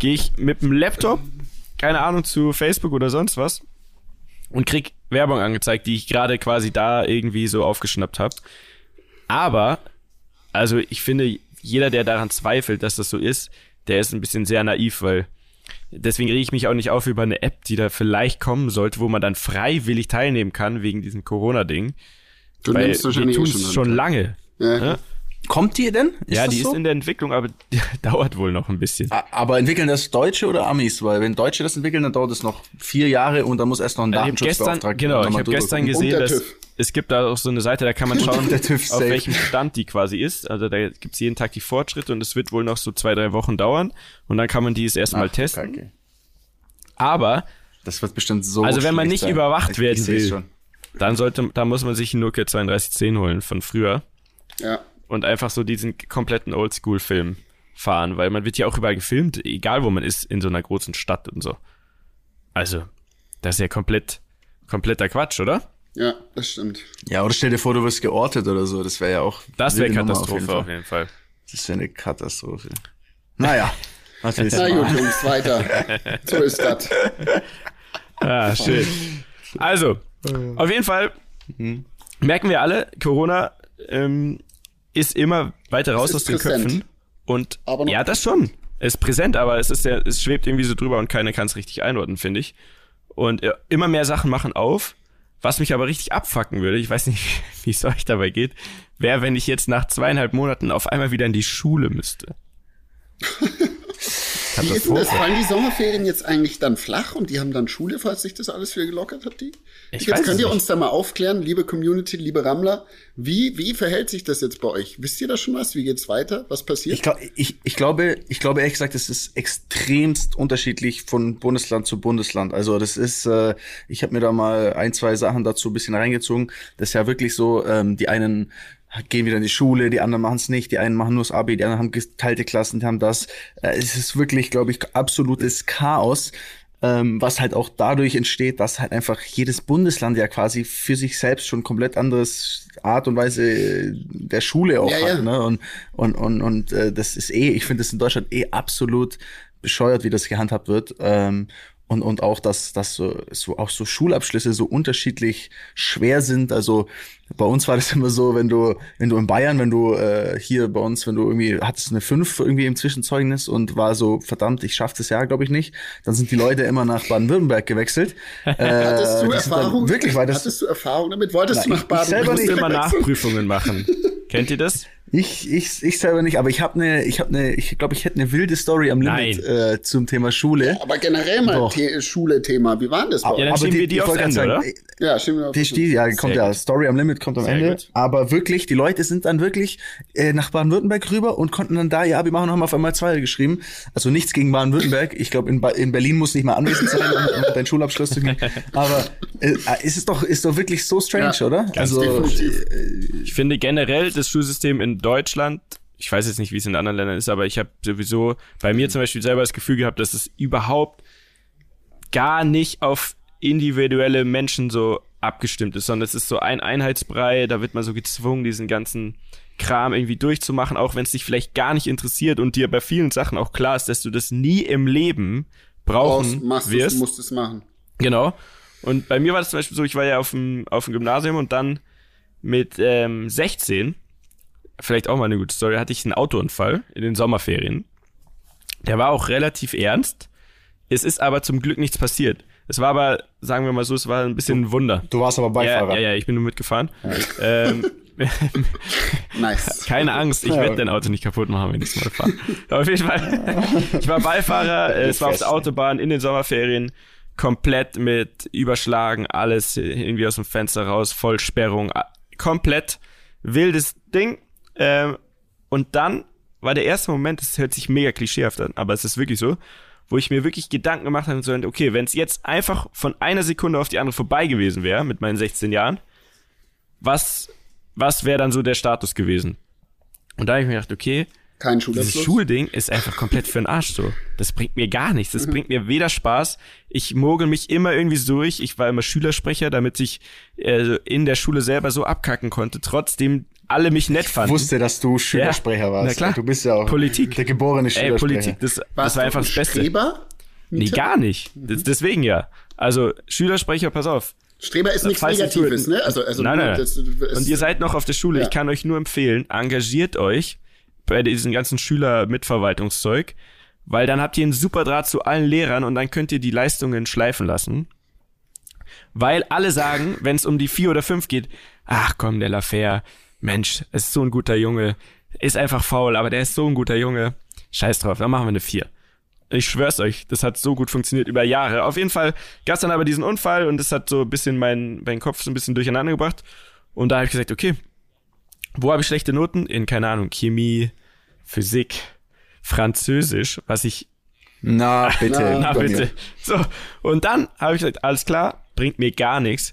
gehe ich mit dem Laptop, keine Ahnung, zu Facebook oder sonst was und krieg Werbung angezeigt, die ich gerade quasi da irgendwie so aufgeschnappt habe. Aber, also ich finde, jeder, der daran zweifelt, dass das so ist, der ist ein bisschen sehr naiv, weil deswegen rege ich mich auch nicht auf über eine App, die da vielleicht kommen sollte, wo man dann freiwillig teilnehmen kann wegen diesem Corona-Ding. Du Weil nimmst wir wahrscheinlich tun eh es schon. schon lange. Ja. ne? Kommt die denn? Ist ja, die so? ist in der Entwicklung, aber die dauert wohl noch ein bisschen. Aber entwickeln das Deutsche oder Amis? Weil wenn Deutsche das entwickeln, dann dauert es noch vier Jahre und dann muss erst noch ein Datenschutzbeauftragter genau, ich habe gestern gesehen, dass es gibt da auch so eine Seite, da kann man schauen, auf welchem Stand die quasi ist. Also da gibt's jeden Tag die Fortschritte und es wird wohl noch so zwei, drei Wochen dauern und dann kann man die es erstmal testen. Kacke. Aber Das wird bestimmt so. Also wenn man nicht sein. überwacht Ich- werden ich will. Schon. dann sollte, da muss man sich einen Nokia 3210 holen von früher Ja. Und einfach so diesen kompletten Oldschool-Film fahren, weil man wird ja auch überall gefilmt, egal wo man ist, in so einer großen Stadt und so. Also, das ist ja komplett, kompletter Quatsch, oder? Ja, das stimmt. Ja, oder stell dir vor, du wirst geortet oder so. Das wäre ja auch. Das wäre Katastrophe Auf auf jeden Fall. Das wäre eine Katastrophe. Naja. Was willst Na gut? Jungs, weiter. So ist das. Ah, schön. Also, auf jeden Fall merken wir alle, Corona ähm, ist immer weiter raus aus den präsent. Köpfen. Und ja, das schon. Es ist präsent, aber es ist ja, es schwebt irgendwie so drüber und keiner kann es richtig einordnen, finde ich. Und äh, immer mehr Sachen machen auf. Was mich aber richtig abfacken würde, ich weiß nicht, wie es euch dabei geht, wäre, wenn ich jetzt nach zweieinhalb Monaten auf einmal wieder in die Schule müsste. Wie ist denn das? Fallen die Sommerferien jetzt eigentlich dann flach und die haben dann Schule, falls sich das alles wieder gelockert hat, die? Ich jetzt könnt ihr nicht. uns da mal aufklären, liebe Community, liebe Rammler, wie, wie verhält sich das jetzt bei euch? Wisst ihr da schon was? Wie geht's weiter? Was passiert? Ich, glaub, ich, ich, glaube, ich glaube ehrlich gesagt, es ist extremst unterschiedlich von Bundesland zu Bundesland. Also das ist, äh, ich habe mir da mal ein, zwei Sachen dazu ein bisschen reingezogen. Das ist ja wirklich so, ähm, die einen gehen wieder in die Schule, die anderen machen es nicht, die einen machen nur das Abi, die anderen haben geteilte Klassen, die haben das. Äh, es ist wirklich, glaube ich, absolutes Chaos. Ähm, was halt auch dadurch entsteht, dass halt einfach jedes Bundesland ja quasi für sich selbst schon komplett anderes Art und Weise der Schule auch Ja, hat. ja. Ne? Und, und, und, und äh, das ist eh, ich finde das in Deutschland eh absolut bescheuert, wie das gehandhabt wird. Ähm, und, und auch, dass, dass so, so auch so Schulabschlüsse so unterschiedlich schwer sind. Also bei uns war das immer so, wenn du, wenn du in Bayern, wenn du äh, hier bei uns, wenn du irgendwie hattest eine 5 irgendwie im Zwischenzeugnis und war so, verdammt, ich schaff das Jahr, glaube ich, nicht, dann sind die Leute immer nach Baden-Württemberg gewechselt. Äh, Hattest du Erfahrung? Wirklich, weil das. Hattest du Erfahrung damit? Wolltest Na, du nach ich- Baden? ich selber nicht. immer Nachprüfungen machen. Kennt ihr das? Ich, ich, ich selber nicht, aber ich habe eine, ich habe eine, ich glaube, ich hätte eine wilde Story am Limit äh, zum Thema Schule. Aber generell mal. The Schule-Thema. Wie war denn das bei Ja, dann schieben wir die aufs Ende, gerade oder? Ja, stimmt. Die steht, ja, kommt Sehr ja, gut. Story am Limit kommt am Sehr Ende. gut. Aber wirklich, die Leute sind dann wirklich äh, nach Baden-Württemberg rüber und konnten dann da ihr Abi machen und haben auf einmal zwei geschrieben. Also nichts gegen Baden-Württemberg. Ich glaube, in, Ba- in Berlin muss nicht mal anwesend sein, um, um deinen Schulabschluss zu kriegen. Aber äh, ist es doch, ist doch wirklich so strange, Ja, oder? Also definitiv. Ich finde generell das Schulsystem in Deutschland, ich weiß jetzt nicht, wie es in anderen Ländern ist, aber ich habe sowieso bei mir zum Beispiel selber das Gefühl gehabt, dass es überhaupt gar nicht auf individuelle Menschen so abgestimmt ist, sondern es ist so ein Einheitsbrei, da wird man so gezwungen, diesen ganzen Kram irgendwie durchzumachen, auch wenn es dich vielleicht gar nicht interessiert und dir bei vielen Sachen auch klar ist, dass du das nie im Leben Brauchst, brauchen machst wirst. es, musst es machen. Genau. Und bei mir war das zum Beispiel so, ich war ja auf dem, auf dem Gymnasium und dann mit ähm, 16, vielleicht auch mal eine gute Story, hatte ich einen Autounfall in den Sommerferien. Der war auch relativ ernst. Es ist aber zum Glück nichts passiert. Es war aber, sagen wir mal so, es war ein bisschen ein Wunder. du warst aber Ja, Beifahrer. ja, ja, ich bin nur mitgefahren. Ähm, Nice. keine Angst, ich Ja. werde dein Auto nicht kaputt machen, wenn ich es mal fahre. Auf jeden Fall, ich war Beifahrer, äh, es war auf der Autobahn in den Sommerferien, komplett mit Überschlagen, alles irgendwie aus dem Fenster raus, Vollsperrung, komplett wildes Ding. Ähm, und dann war der erste Moment, das hört sich mega klischeehaft an, aber es ist wirklich so, wo ich mir wirklich Gedanken gemacht habe, so, okay, wenn es jetzt einfach von einer Sekunde auf die andere vorbei gewesen wäre, mit meinen 16 Jahren, was, was wäre dann so der Status gewesen? Und da habe ich mir gedacht, okay, Kein dieses. Schulding ist einfach komplett für den Arsch so. Das bringt mir gar nichts. Das bringt mir weder Spaß. Ich mogel mich immer irgendwie so durch. Ich war immer Schülersprecher, damit ich äh, in der Schule selber so abkacken konnte. Trotzdem alle mich nett Ich fanden. wusste, dass du Schülersprecher Ja, warst. na klar. Du bist ja auch Politik. der geborene Ey, Schülersprecher. Politik, das, das war einfach ein das Beste. Streber? Nee, gar nicht. Das, deswegen ja. Also Schülersprecher, pass auf. Streber ist nichts Negatives, ne? Also, also nein, nein, nein. Das, das, Und ihr seid noch auf der Schule. Ja. Ich kann euch nur empfehlen, engagiert euch bei diesem ganzen Schüler-Mitverwaltungszeug, weil dann habt ihr einen super Draht zu allen Lehrern und dann könnt ihr die Leistungen schleifen lassen. Weil alle sagen, wenn es um die vier oder fünf geht, ach komm, der Lafer, Mensch, ist so ein guter Junge, ist einfach faul, aber der ist so ein guter Junge. Scheiß drauf, dann machen wir eine vier. Ich schwör's euch, das hat so gut funktioniert über Jahre. Auf jeden Fall gab's dann aber diesen Unfall und das hat so ein bisschen meinen mein Kopf so ein bisschen durcheinander gebracht. Und da habe ich gesagt, okay, wo habe ich schlechte Noten? In, keine Ahnung, Chemie, Physik, Französisch, was ich Na, bitte. na mir. bitte. So, und dann habe ich gesagt, alles klar, bringt mir gar nichts.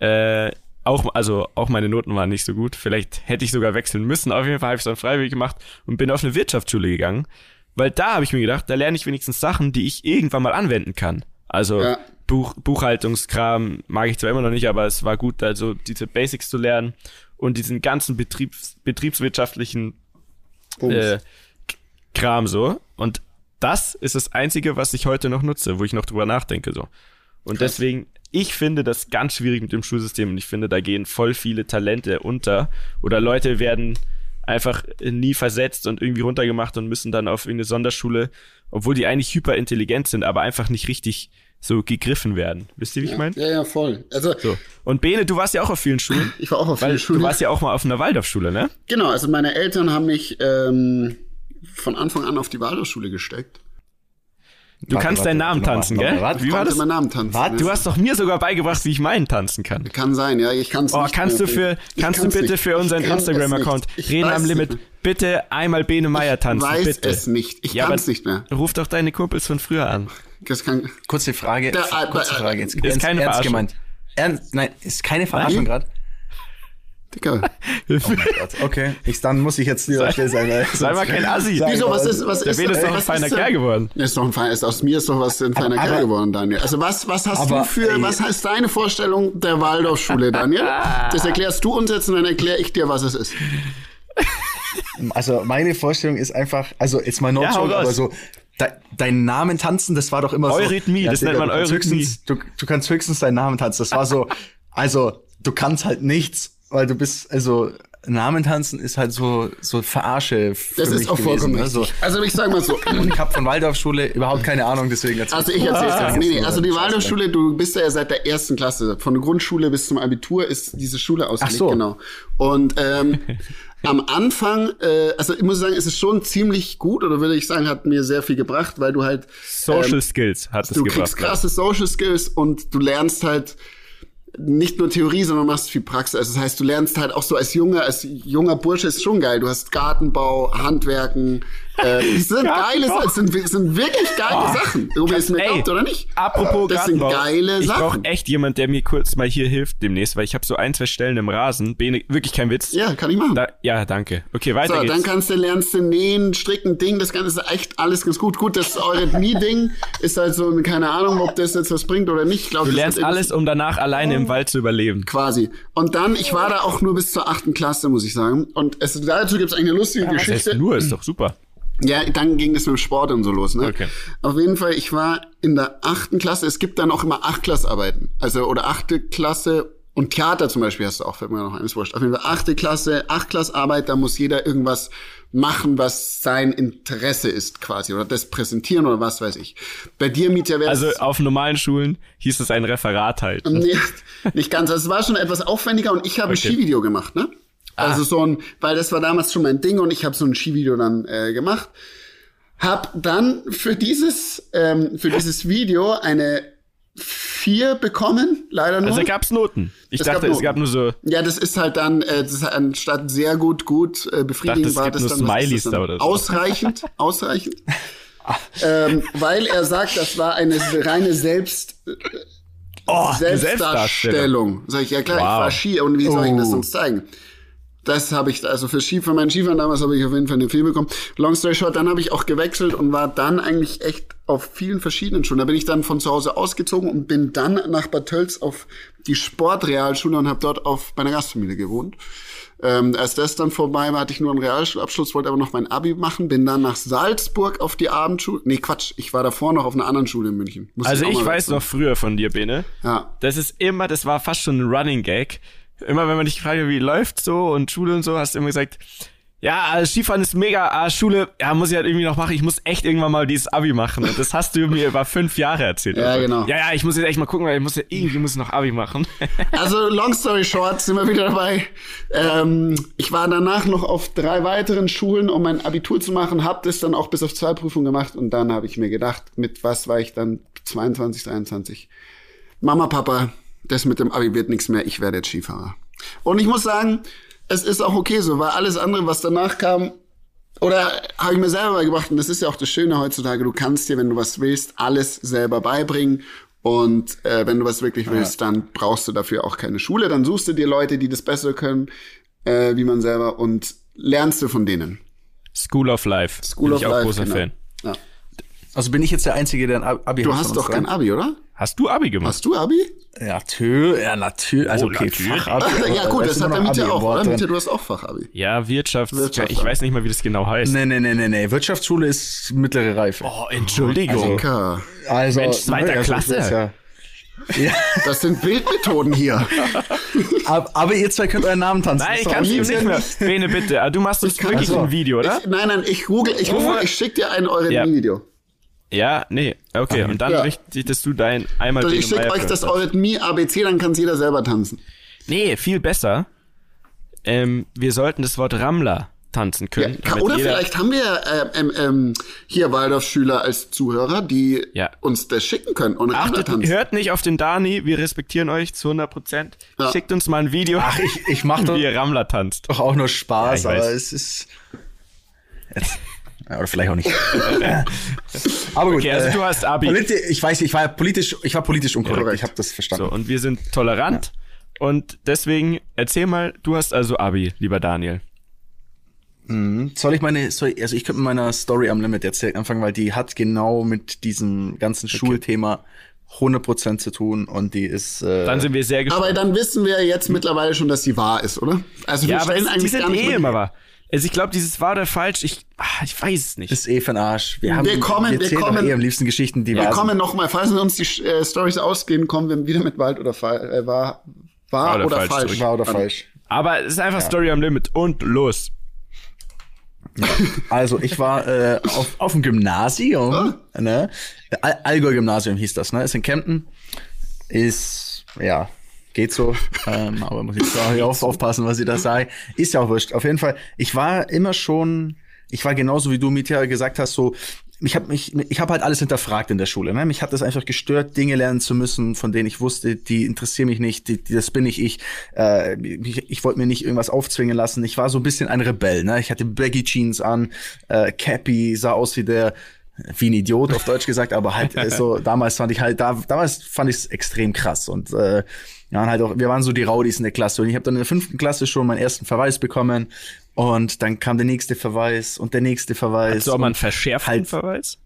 Äh, auch, also auch meine Noten waren nicht so gut. Vielleicht hätte ich sogar wechseln müssen. Auf jeden Fall habe ich es dann freiwillig gemacht und bin auf eine Wirtschaftsschule gegangen. Weil da habe ich mir gedacht, da lerne ich wenigstens Sachen, die ich irgendwann mal anwenden kann. Also Ja. Buch, Buchhaltungskram mag ich zwar immer noch nicht, aber es war gut, also diese Basics zu lernen und diesen ganzen Betriebs, betriebswirtschaftlichen äh, Kram so. Und das ist das Einzige, was ich heute noch nutze, wo ich noch drüber nachdenke so. Und Krass. deswegen, ich finde das ganz schwierig mit dem Schulsystem und ich finde, da gehen voll viele Talente unter oder Leute werden einfach nie versetzt und irgendwie runtergemacht und müssen dann auf irgendeine Sonderschule, obwohl die eigentlich hyperintelligent sind, aber einfach nicht richtig so gegriffen werden. Wisst ihr, wie ich meine? ja, ja, voll. Also, So. Und Bene, du warst ja auch auf vielen Schulen. ich war auch auf vielen Schulen. du warst ja auch mal auf einer Waldorfschule, ne? Genau, also meine Eltern haben mich ähm, von Anfang an auf die Waldorfschule gesteckt. Du Warte, kannst warte, deinen Namen tanzen, gell? warte. Wie war das? meinen Namen tanzen. Warte, ne? Du hast doch mir sogar beigebracht, wie ich meinen tanzen kann. Kann sein, ja, ich kann's Oh, nicht kannst du mehr. für, Ich kannst du bitte nicht. für unseren Ich kann es Instagram-Account. Ich reden am Limit, bitte einmal Bene Meier tanzen, weiß bitte. es nicht. Ich Ja, kann's aber nicht mehr. Ruf doch deine Kumpels von früher an. Das kann, Kurze Frage. Da, kurze äh, Frage. Jetzt, ist ernst, keine ernst Verarschung. gemeint. Ernst, nein, ist keine Verarschung gerade. Digga. Okay, ich, dann muss ich jetzt lieber still sein. Weil Sei mal kein Assi. Wieso, was ist, was Der ist, Bene ist doch ein was feiner Kerl geworden. Ist doch ein feiner, ist aus mir ist doch was ein feiner Aber- Kerl geworden, Daniel. Also was, was hast Aber, du für, ey. was heißt deine Vorstellung der Waldorfschule, Daniel? Das erklärst du uns jetzt und dann erkläre ich dir, was es ist. Also meine Vorstellung ist einfach, also jetzt mal not Ja, joke, aber so de, deinen Namen tanzen, das war doch immer Eurythmie, so. das nennt man Eurythmie. Du, du kannst höchstens deinen Namen tanzen. Das war so, also du kannst halt nichts, weil du bist, also Namen tanzen ist halt so so Verarsche. Für Das mich ist auch gewesen, vollkommen ne? so. Also ich sag mal so. Und ich habe von Waldorfschule überhaupt keine Ahnung, deswegen erzähl Also ich erzähl's jetzt. Nee, nee, so also die. Waldorfschule, du bist ja seit der ersten Klasse. Von der Grundschule bis zum Abitur ist diese Schule ausgelegt, so. genau. Und ähm, am Anfang, äh, also ich muss sagen, es ist schon ziemlich gut, oder würde ich sagen, hat mir sehr viel gebracht, weil du halt Social Skills hat es du gebracht. kriegst krasse Social Skills und du lernst halt nicht nur Theorie, sondern machst viel Praxis. Also das heißt, du lernst halt auch so als junger, als junger Bursche ist schon geil. Du hast Gartenbau, Handwerken. Äh, das sind geile Sachen. Das sind, das sind wirklich geile Sachen. Ob ihr es mir glaubt oder nicht. Apropos Das sind geile ich brauche Sachen. echt jemand, der mir kurz mal hier hilft demnächst, weil ich habe so ein, zwei Stellen im Rasen. Bene, wirklich kein Witz. Ja, kann ich machen. Da, ja, danke. Okay, weiter So, geht's. dann kannst du lernst du nähen, stricken, Ding, das Ganze ist echt alles ganz gut. Gut, das Eurythmie-Ding ist halt so, keine Ahnung, ob das jetzt was bringt oder nicht. Ich glaub, du das lernst alles, um danach alleine im Wald zu überleben. quasi. Und dann, ich war da auch nur bis zur achten Klasse, muss ich sagen. Und es, dazu gibt's eigentlich eine lustige Das Geschichte. heißt nur, ist doch super. Ja, dann ging das mit dem Sport und so los, ne? Okay. Auf jeden Fall, ich war in der achten Klasse, es gibt dann auch immer Achtklassarbeiten. Also, oder achte Klasse und Theater zum Beispiel hast du auch, fällt mir noch ein, ist wurscht. Auf jeden Fall achte Klasse, Achtklassarbeit, da muss jeder irgendwas machen, was sein Interesse ist quasi. Oder das präsentieren oder was weiß ich. Bei dir, Mietja, wäre Also auf normalen Schulen hieß es ein Referat halt. Nee, nicht ganz. Also es war schon etwas aufwendiger und ich habe ein Okay. Skivideo gemacht, ne? Also so ein, weil das war damals schon mein Ding und ich habe so ein Skivideo dann äh, gemacht. Hab dann für dieses ähm, für dieses Video eine vier bekommen, leider nur. Also gab's Noten. Ich Es gab dachte, es Noten. gab nur so, ja, das ist halt dann, äh, das ist anstatt sehr gut, gut, äh, befriedigend es war das nur dann, Smileys das da dann? oder so. ausreichend, ausreichend. ähm, weil er sagt, das war eine reine Selbst, oh, eine Selbstdarstellung. Sag ich, ja klar, ich Wow. war Ski und wie soll ich das Oh. sonst zeigen? Das habe ich, also für Ski, für meinen Skifahren damals habe ich auf jeden Fall den Film bekommen. Long story short, dann habe ich auch gewechselt und war dann eigentlich echt auf vielen verschiedenen Schulen. Da bin ich dann von zu Hause ausgezogen und bin dann nach Bad Tölz auf die Sportrealschule und habe dort auf bei einer Gastfamilie gewohnt. Ähm, als das dann vorbei war, hatte ich nur einen Realschulabschluss, wollte aber noch mein Abi machen, bin dann nach Salzburg auf die Abendschule. Nee, Quatsch, ich war davor noch auf einer anderen Schule in München. Muss Also ich mal weiß noch früher von dir, Bene. Ja. Das ist immer, das war fast schon ein Running Gag. Immer wenn man dich fragt, wie läuft so und Schule und so, hast du immer gesagt, ja, also Skifahren ist mega, ah, Schule, ja, muss ich halt irgendwie noch machen. Ich muss echt irgendwann mal dieses Abi machen. Und das hast du mir über fünf Jahre erzählt. Ja, genau. Ja, ja, ich muss jetzt echt mal gucken, weil ich muss ja irgendwie muss ich noch Abi machen. Also long story short, sind wir wieder dabei. Ähm, ich war danach noch auf drei weiteren Schulen, um mein Abitur zu machen, hab das dann auch bis auf zwei Prüfungen gemacht und dann habe ich mir gedacht, mit was war ich dann 22, 23? Mama, Papa, das mit dem Abi wird nichts mehr, ich werde jetzt Skifahrer. Und ich muss sagen, es ist auch okay so, weil alles andere, was danach kam, oder habe ich mir selber beigebracht, und das ist ja auch das Schöne heutzutage, du kannst dir, wenn du was willst, alles selber beibringen. Und äh, wenn du was wirklich willst, dann brauchst du dafür auch keine Schule. Dann suchst du dir Leute, die das besser können, äh, wie man selber, und lernst du von denen. School of Life. School Bin of ich auch Life, großer genau. Fan. Ja. Also bin ich jetzt der Einzige, der ein Ab- Abi Du hat hast von doch uns kein? Abi, oder? Hast du Abi gemacht? Hast du Abi? Ja, natürlich. Ja, natürlich. Also Oh, okay, natürlich. Fachabi. ja gut, Da das ist hat der im auch, oder? drin. Mietje, du hast auch Fachabi. Ja, Wirtschafts... Wirtschaft, ich weiß nicht mal, wie das genau heißt. Nee, nee, nee, nee, nee. Wirtschaftsschule ist mittlere Reife. Oh, Entschuldigung. Dicker. Also, Mensch, zweiter also, Klasse. Ja. Ja, Das sind Bildmethoden hier. aber, aber ihr zwei könnt euren Namen tanzen. Nein, ich kann es nicht mehr. Bene, bitte. Ah, Du machst das kann- wirklich Ach so. ein Video, oder? Ich, nein, nein, ich google, ich, Oh. ich schick dir ein eure Ja. Video. Ja, nee. Okay, und dann Ja. richtest du dein einmal Also ich schicke euch das. Eurythmie ABC, dann kann jeder selber tanzen. Nee, viel besser. Ähm, wir sollten das Wort Rammler tanzen Ja, können. damit oder vielleicht haben wir äh, ähm, ähm, hier Waldorfschüler als Zuhörer, die Ja. uns das schicken können und Rammler Achtet, tanzen. hört nicht auf den Dani, wir respektieren euch zu 100 Prozent. Ja. Schickt uns mal ein Video, Ach, ich, ich mach doch, wie ihr Rammler tanzt. doch auch nur Spaß, Ja, aber weiß. es ist. Jetzt. Ja, oder vielleicht auch nicht. aber gut. Okay, also äh, du hast Abi. Politi ich weiß, ich war politisch, ich war politisch unkorrekt. korrekt. ich habe das verstanden. So, und wir sind tolerant. Und deswegen, erzähl mal, du hast also Abi, lieber Daniel. Soll ich meine, soll ich, also ich könnte mit meiner Story am Limit jetzt direkt anfangen, weil die hat genau mit diesem ganzen Schulthema 100% zu tun und die ist. Äh, Dann sind wir sehr gespannt. Aber dann wissen wir jetzt mittlerweile schon, dass sie wahr ist, oder? Also wir ja, aber stellen es, die eigentlich sind gar nicht eh immer wahr. Also ich glaube, dieses war oder falsch, ich, ah, ich weiß es nicht. Das ist eh für Arsch. Wir, haben, Wir kommen- wir doch kommen- eh am liebsten Geschichten, die Wir wahr kommen sind. noch mal, falls uns die äh, Stories ausgehen, kommen wir wieder mit Wald oder Fall, äh, war, war Wahr oder oder, falsch falsch. Wahr oder falsch. Aber es ist einfach Story am Limit und los. Also ich war äh, auf, auf dem Gymnasium, ne? Al- Allgäu-Gymnasium hieß das, ne? Ist in Kempten. Ist, ja, geht so. ähm, aber muss ich da auf, aufpassen, was ich da sage. Ist ja auch wurscht. Auf jeden Fall, ich war immer schon, ich war genauso wie du, Mitya, gesagt hast, so, ich habe mich, ich habe halt alles hinterfragt in der Schule. Ne? Mich hat das einfach gestört, Dinge lernen zu müssen, von denen ich wusste, die interessieren mich nicht, die, die, das bin nicht ich. Äh, ich ich wollte mir nicht irgendwas aufzwingen lassen. Ich war so ein bisschen ein Rebell. Ne? Ich hatte Baggy Jeans an, äh, Cappy, sah aus wie der wie ein Idiot auf Deutsch gesagt, aber halt äh, so damals fand ich halt da damals fand ich es extrem krass und äh, ja und halt auch wir waren so die Rowdies in der Klasse und ich habe dann in der fünften Klasse schon meinen ersten Verweis bekommen und dann kam der nächste Verweis und der nächste Verweis. Hast du auch mal einen verschärften halt- Verweis?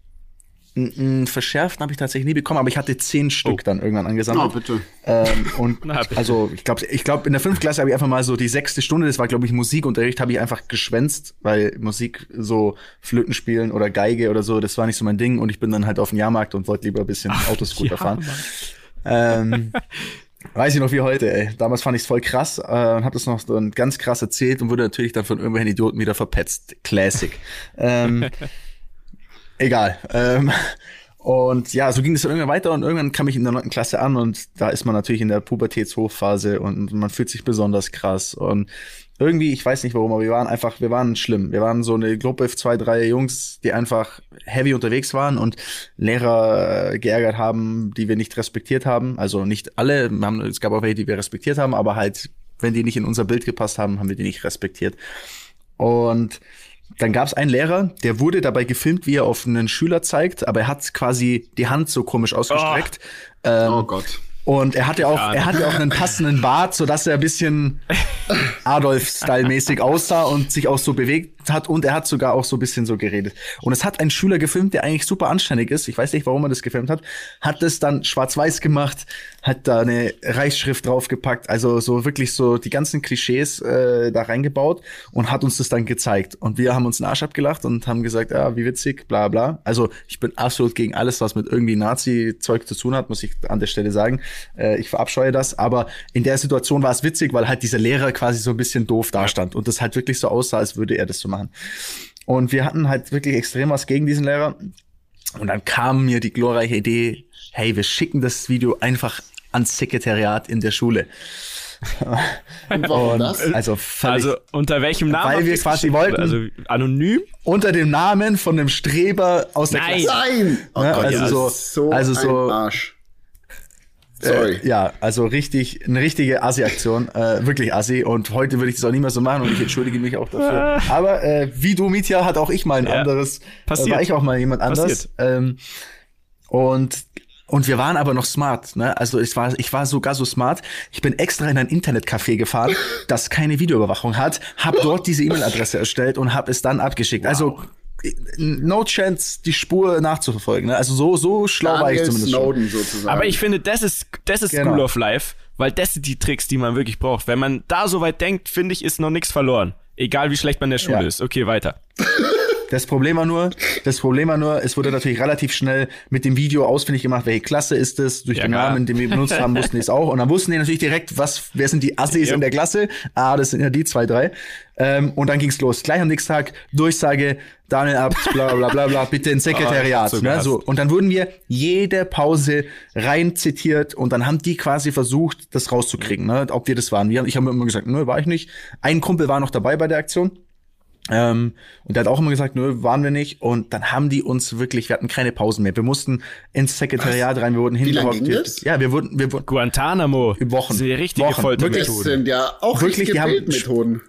einen verschärften habe ich tatsächlich nie bekommen, aber ich hatte zehn Stück dann irgendwann Oh, angesammelt. bitte. Ähm, und Na, bitte. also ich glaube, ich glaube in der fünften Klasse habe ich einfach mal so die sechste Stunde, das war glaube ich Musikunterricht, habe ich einfach geschwänzt, weil Musik so Flöten spielen oder Geige oder so, das war nicht so mein Ding und ich bin dann halt auf den Jahrmarkt und wollte lieber ein bisschen Autoscooter fahren. Ähm, weiß ich noch wie heute, ey. Damals fand ich es voll krass äh, und habe das noch so ganz krass erzählt und wurde natürlich dann von irgendwelchen Idioten wieder verpetzt. Classic. ähm, egal. Ähm, und ja, so ging es dann irgendwann weiter und irgendwann kam ich in der neunten Klasse an und da ist man natürlich in der Pubertätshochphase und man fühlt sich besonders krass und irgendwie, ich weiß nicht warum, aber wir waren einfach, wir waren schlimm. Wir waren so eine Gruppe, zwei, drei Jungs, die einfach heavy unterwegs waren und Lehrer äh, geärgert haben, die wir nicht respektiert haben. Also nicht alle, haben, es gab auch welche, die wir respektiert haben, aber halt, wenn die nicht in unser Bild gepasst haben, haben wir die nicht respektiert. Und dann gab es einen Lehrer, der wurde dabei gefilmt, wie er auf einen Schüler zeigt, aber er hat quasi die Hand so komisch ausgestreckt. Ähm, Oh Gott. und er hatte auch, er hatte auch einen passenden Bart, so dass er ein bisschen Adolf-Style-mäßig aussah und sich auch so bewegt hat. Und er hat sogar auch so ein bisschen so geredet. Und es hat ein Schüler gefilmt, der eigentlich super anständig ist. Ich weiß nicht, warum er das gefilmt hat. Hat das dann schwarz-weiß gemacht, hat da eine Reichsschrift draufgepackt, also so wirklich so die ganzen Klischees äh, da reingebaut und hat uns das dann gezeigt. Und wir haben uns den Arsch abgelacht und haben gesagt, ja, wie witzig, bla bla. Also ich bin absolut gegen alles, was mit irgendwie Nazi-Zeug zu tun hat, muss ich an der Stelle sagen. Äh, ich verabscheue das. Aber in der Situation war es witzig, weil halt dieser Lehrer quasi so ein bisschen doof dastand und das halt wirklich so aussah, als würde er das so machen. Und wir hatten halt wirklich extrem was gegen diesen Lehrer. Und dann kam mir die glorreiche Idee, hey, wir schicken das Video einfach ans Sekretariat in der Schule. Und warum das? also Also unter welchem Namen? Weil wir quasi wollten- Also anonym? unter dem Namen von einem Streber aus der Nein. Klasse. Nein! Oh Ja, Gott, also das so- so also so- Arsch. Sorry. Äh, ja, also richtig, eine richtige Assi-Aktion, äh, wirklich Assi. Und heute würde ich das auch nicht mehr so machen und ich entschuldige mich auch dafür. Aber äh, wie du, Mietja, hat auch ich mal ein Ja. anderes, Passiert. Äh, war ich auch mal jemand anders. Passiert. Ähm, und und wir waren aber noch smart, ne? Also ich war, ich war sogar so smart. Ich bin extra in ein Internetcafé gefahren, das keine Videoüberwachung hat, habe dort diese E-Mail-Adresse erstellt und habe es dann abgeschickt. Also no chance, die Spur nachzuverfolgen. Ne? Also so so schlau war ich Daniel zumindest schon. Sozusagen. Aber ich finde, das ist, das ist Genau. School of Life, weil das sind die Tricks, die man wirklich braucht. Wenn man da so weit denkt, finde ich, ist noch nichts verloren. Egal wie schlecht man in der Schule Ja. ist. Okay, weiter. Das Problem war nur, das Problem war nur, es wurde natürlich relativ schnell mit dem Video ausfindig gemacht, welche Klasse ist es, durch Ja, den. Namen, den wir benutzt haben, wussten die es auch. Und dann wussten die natürlich direkt, was, wer sind die Assis Ja. in der Klasse? Ah, das sind ja die zwei, drei. Ähm, und dann ging's los. Gleich am nächsten Tag, Durchsage, Daniel Abt, bla bla bla bla, bitte ins Sekretariat. Ah, so ne? gehasst. so. Und dann wurden wir jede Pause rein zitiert und dann haben die quasi versucht, das rauszukriegen, ne? ob wir das waren. Wir, ich habe immer gesagt, nö, war ich nicht. Ein Kumpel war noch dabei bei der Aktion. Ähm, und der hat auch immer gesagt, nö, waren wir nicht. Und dann haben die uns wirklich, wir hatten keine Pausen mehr. Wir mussten ins Sekretariat rein, wir wurden Wie lange hingehockt. ging Wir- das? Ja, wir wurden, wir wurden, Guantanamo. Wochen. Das sind die richtige Wochen. das Foltermethoden. sind ja auch Wirklich, richtige die haben- Bildmethoden.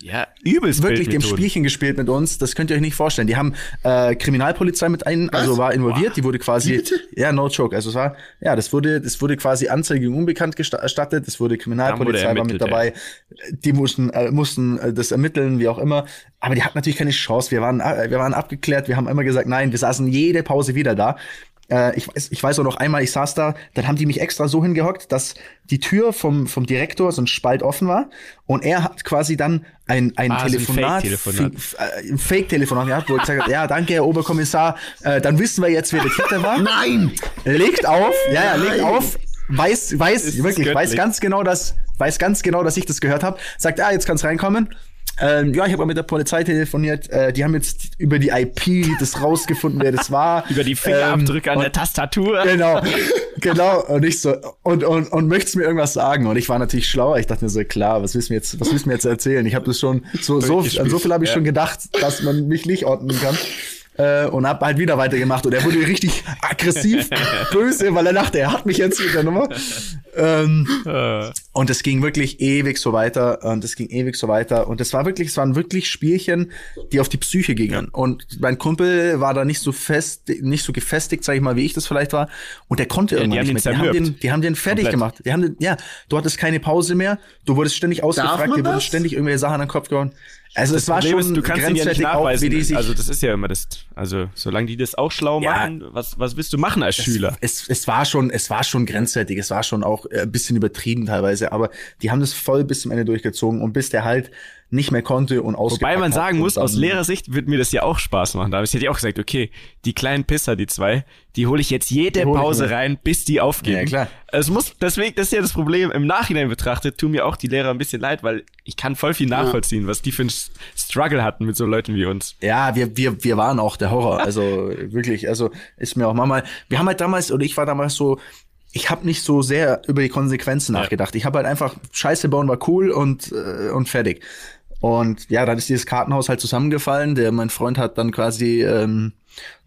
Ja, übelst wirklich, Bildmethoden. Spielchen gespielt mit uns. Das könnt ihr euch nicht vorstellen. Die haben äh, Kriminalpolizei mit ein, also Was? war involviert. Die wurde quasi, bitte? ja, no joke. Also es war, ja, das wurde, das wurde quasi Anzeige gegen unbekannt gesta- erstattet. Es wurde Kriminalpolizei war mit dabei. Die mussten, äh, mussten äh, das ermitteln, wie auch immer. Aber die hatten natürlich keine Chance. Wir waren, äh, wir waren abgeklärt. Wir haben immer gesagt, nein. Wir saßen jede Pause wieder da. Äh, ich, weiß, ich weiß auch noch einmal, ich saß da, dann haben die mich extra so hingehockt, dass die Tür vom, vom Direktor so ein Spalt offen war und er hat quasi dann ein, ein Ah, Telefonat, äh, ein Fake-Telefonat gehabt, wo er gesagt hat, ja, danke, Herr Oberkommissar, äh, dann wissen wir jetzt, wer der Täter war. Nein! legt auf, ja, ja, legt auf, weiß, weiß, Ist wirklich, weiß ganz genau, dass, weiß ganz genau, dass ich das gehört habe. Sagt, ah, jetzt kann's reinkommen. Ähm, ja, ich habe mal mit der Polizei telefoniert. Äh, die haben jetzt über die IP das rausgefunden, wer das war. Über die Fingerabdrücke Ähm, an der Tastatur. Genau, genau. Und ich so, und, und, und möchtest mir irgendwas sagen? Und ich war natürlich schlauer. Ich dachte mir so, klar, was willst du mir jetzt, was willst du mir jetzt erzählen? Ich habe das schon, so, so, an so viel habe ich ja. schon gedacht, dass man mich nicht ordnen kann. Äh, und hab halt wieder weitergemacht. Und er wurde richtig aggressiv, böse, weil er dachte, er hat mich jetzt mit der Nummer. Ähm, Äh, und es ging wirklich ewig so weiter und es ging ewig so weiter und es war wirklich, es waren wirklich Spielchen, die auf die Psyche gingen. Und mein Kumpel war da nicht so fest, nicht so gefestigt, sag ich mal, wie ich das vielleicht war. Und der konnte Ja, die irgendwann haben nicht mehr. Die haben den, die haben den fertig Komplett. gemacht. Die haben den, ja, du hattest keine Pause mehr, du wurdest ständig ausgefragt, dir wurden ständig irgendwelche Sachen an den Kopf gehauen. Also es war Problem schon ist, du kannst ihn ja nicht auch, nachweisen. wie die sich also das ist ja immer das. Also solange die das auch schlau Ja. machen, was, was willst du machen als Schüler? Es, es war schon, es war schon grenzwertig, es war schon auch äh, ein bisschen übertrieben teilweise, aber die haben das voll bis zum Ende durchgezogen und bis der halt nicht mehr konnte und ausgepackt Wobei man sagen muss, aus Lehrersicht wird mir das ja auch Spaß machen. Da hätte ich auch gesagt, okay, die kleinen Pisser, die zwei, die hole ich jetzt jede Pause rein, bis die aufgeben. Ja, klar. Es muss, deswegen, das ist ja das Problem. Im Nachhinein betrachtet tun mir auch die Lehrer ein bisschen leid, weil ich kann voll viel nachvollziehen, was die für ein Struggle hatten mit so Leuten wie uns. Ja, wir, wir, wir waren auch der Horror. Also wirklich, also ist mir auch manchmal. Wir haben halt damals, oder ich war damals so, ich habe nicht so sehr über die Konsequenzen nachgedacht. Ich habe halt einfach Scheiße bauen war cool und äh, und fertig. Und ja, dann ist dieses Kartenhaus halt zusammengefallen. Der mein Freund hat dann quasi ähm,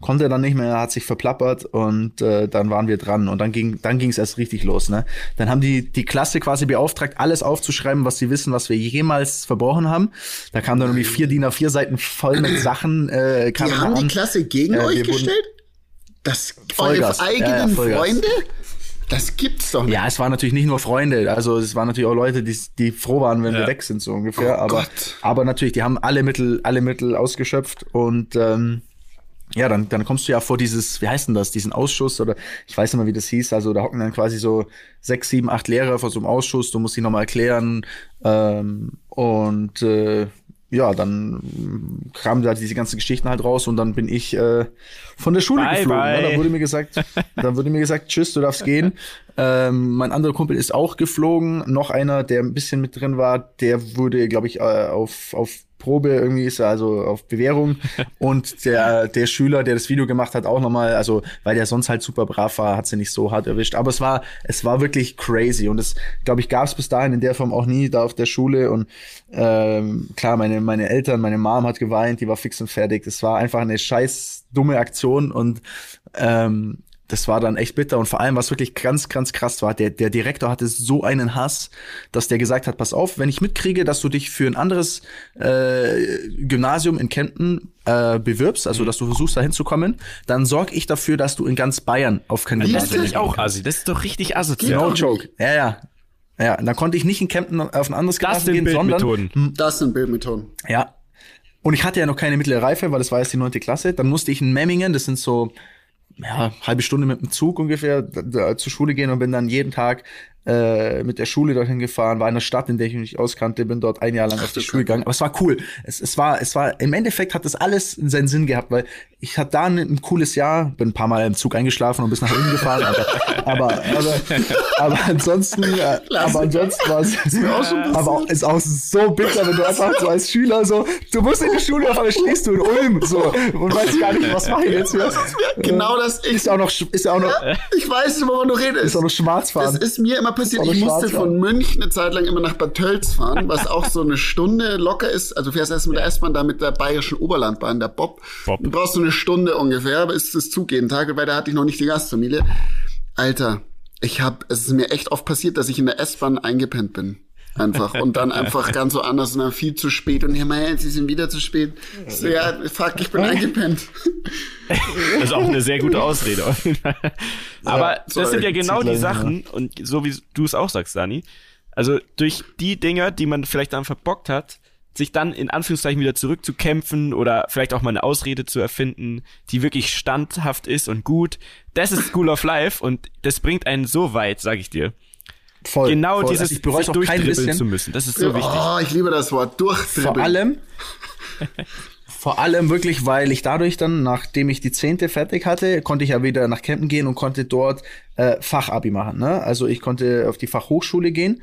konnte dann nicht mehr, hat sich verplappert und äh, dann waren wir dran und dann ging dann ging es erst richtig los. Ne? Dann haben die die Klasse quasi beauftragt, alles aufzuschreiben, was sie wissen, was wir jemals verbrochen haben. Da kam dann irgendwie vier DIN A4 Seiten voll mit Sachen. Äh, Die kamen haben die an. Klasse gegen Äh, euch gestellt? Das eure Ja, ja, eigenen Vollgas. Freunde? Das gibt's doch nicht. Ja, es waren natürlich nicht nur Freunde, also es waren natürlich auch Leute, die, die froh waren, wenn wir Ja. weg sind, so ungefähr. Oh aber, Gott. aber natürlich, die haben alle Mittel, alle Mittel ausgeschöpft und ähm, ja, dann, dann kommst du ja vor dieses, wie heißt denn das, diesen Ausschuss oder ich weiß nicht mehr, wie das hieß. Also da hocken dann quasi so sechs, sieben, acht Lehrer vor so einem Ausschuss, du musst die nochmal erklären. Ähm, und äh, ja, dann kamen da diese ganzen Geschichten halt raus und dann bin ich äh, von der Schule Bye, geflogen. bye. Ne? Da wurde mir gesagt, dann wurde mir gesagt, tschüss, du darfst gehen. Ähm, mein anderer Kumpel ist auch geflogen. Noch einer, der ein bisschen mit drin war, der wurde, glaube ich, äh, auf, auf Probe irgendwie ist er also auf Bewährung und der der Schüler, der das Video gemacht hat, auch nochmal, also weil der sonst halt super brav war, hat sie nicht so hart erwischt. Aber es war es war wirklich crazy und es glaube ich gab es bis dahin in der Form auch nie da auf der Schule und ähm, klar meine meine Eltern, meine Mom hat geweint, die war fix und fertig. Das war einfach eine scheiß dumme Aktion und ähm, das war dann echt bitter und vor allem, was wirklich ganz, ganz krass war, der, der Direktor hatte so einen Hass, dass der gesagt hat, pass auf, wenn ich mitkriege, dass du dich für ein anderes äh, Gymnasium in Kempten äh, bewirbst, also dass du versuchst, da hinzukommen, dann sorg ich dafür, dass du in ganz Bayern auf kein Das Gymnasium finde ich gehen auch assi. Das ist doch richtig asozial. No joke. Ja, ja. Ja, und dann konnte ich nicht in Kempten auf ein anderes Das Gymnasium sind gehen, sondern Bildmethoden. Das sind Bildmethoden. ja. Und ich hatte ja noch keine mittlere Reife, weil das war erst die neunte Klasse. Dann musste ich in Memmingen, das sind so ja, halbe Stunde mit dem Zug ungefähr, da, da, zur Schule gehen und bin dann jeden Tag äh, mit der Schule dorthin gefahren, war in einer Stadt, in der ich mich nicht auskannte, bin dort ein Jahr lang auf die Schule gegangen. Aber es war cool. Es, es war, es war, im Endeffekt hat das alles seinen Sinn gehabt, weil ich hatte da ein, ein cooles Jahr, bin ein paar Mal im Zug eingeschlafen und bis nach Ulm gefahren, aber, aber, aber, aber ansonsten, äh, aber ansonsten war es, aber auch, ist auch so bitter, wenn du einfach so als Schüler so, du musst in die Schule, auf einmal stehst du in Ulm, so, und weißt gar nicht, was mache ich jetzt hier. Genau das ich. Ist auch noch, ist auch noch, Ich weiß, wovon du redest. ist auch noch Das Schwarzfahren. ist mir immer passiert. Ist auch Ich musste von München eine Zeit lang immer nach Bad Tölz fahren, was auch so eine Stunde locker ist. Also du fährst erst mit der S-Bahn, da mit der bayerischen Oberlandbahn, der Bob. Bob. Du brauchst so eine Stunde ungefähr, bis das Zug jeden Tag, weil da hatte ich noch nicht die Gastfamilie. Alter, ich hab, es ist mir echt oft passiert, dass ich in der S-Bahn eingepennt bin. Einfach. Und dann einfach ganz so anders und dann viel zu spät. Und hier, mein, sie sind wieder zu spät. So, ja, fuck, ich bin eingepennt. Das ist auch eine sehr gute Ausrede. Aber sorry, das sind ja genau die Sachen, und so wie du es auch sagst, Dani, also durch die Dinger, die man vielleicht dann verbockt hat, sich dann in Anführungszeichen wieder zurückzukämpfen oder vielleicht auch mal eine Ausrede zu erfinden, die wirklich standhaft ist und gut. Das ist School of Life und das bringt einen so weit, sag ich dir. Voll, genau voll. dieses Also ich bereue sich auch kein durchdribbeln bisschen. zu müssen. Das ist so wichtig. Oh, ich liebe das Wort. Durchdribbeln. Vor allem, vor allem wirklich, weil ich dadurch dann, nachdem ich die zehnte fertig hatte, konnte ich ja wieder nach Kempten gehen und konnte dort äh, Fachabi machen. Ne? Also ich konnte auf die Fachhochschule gehen.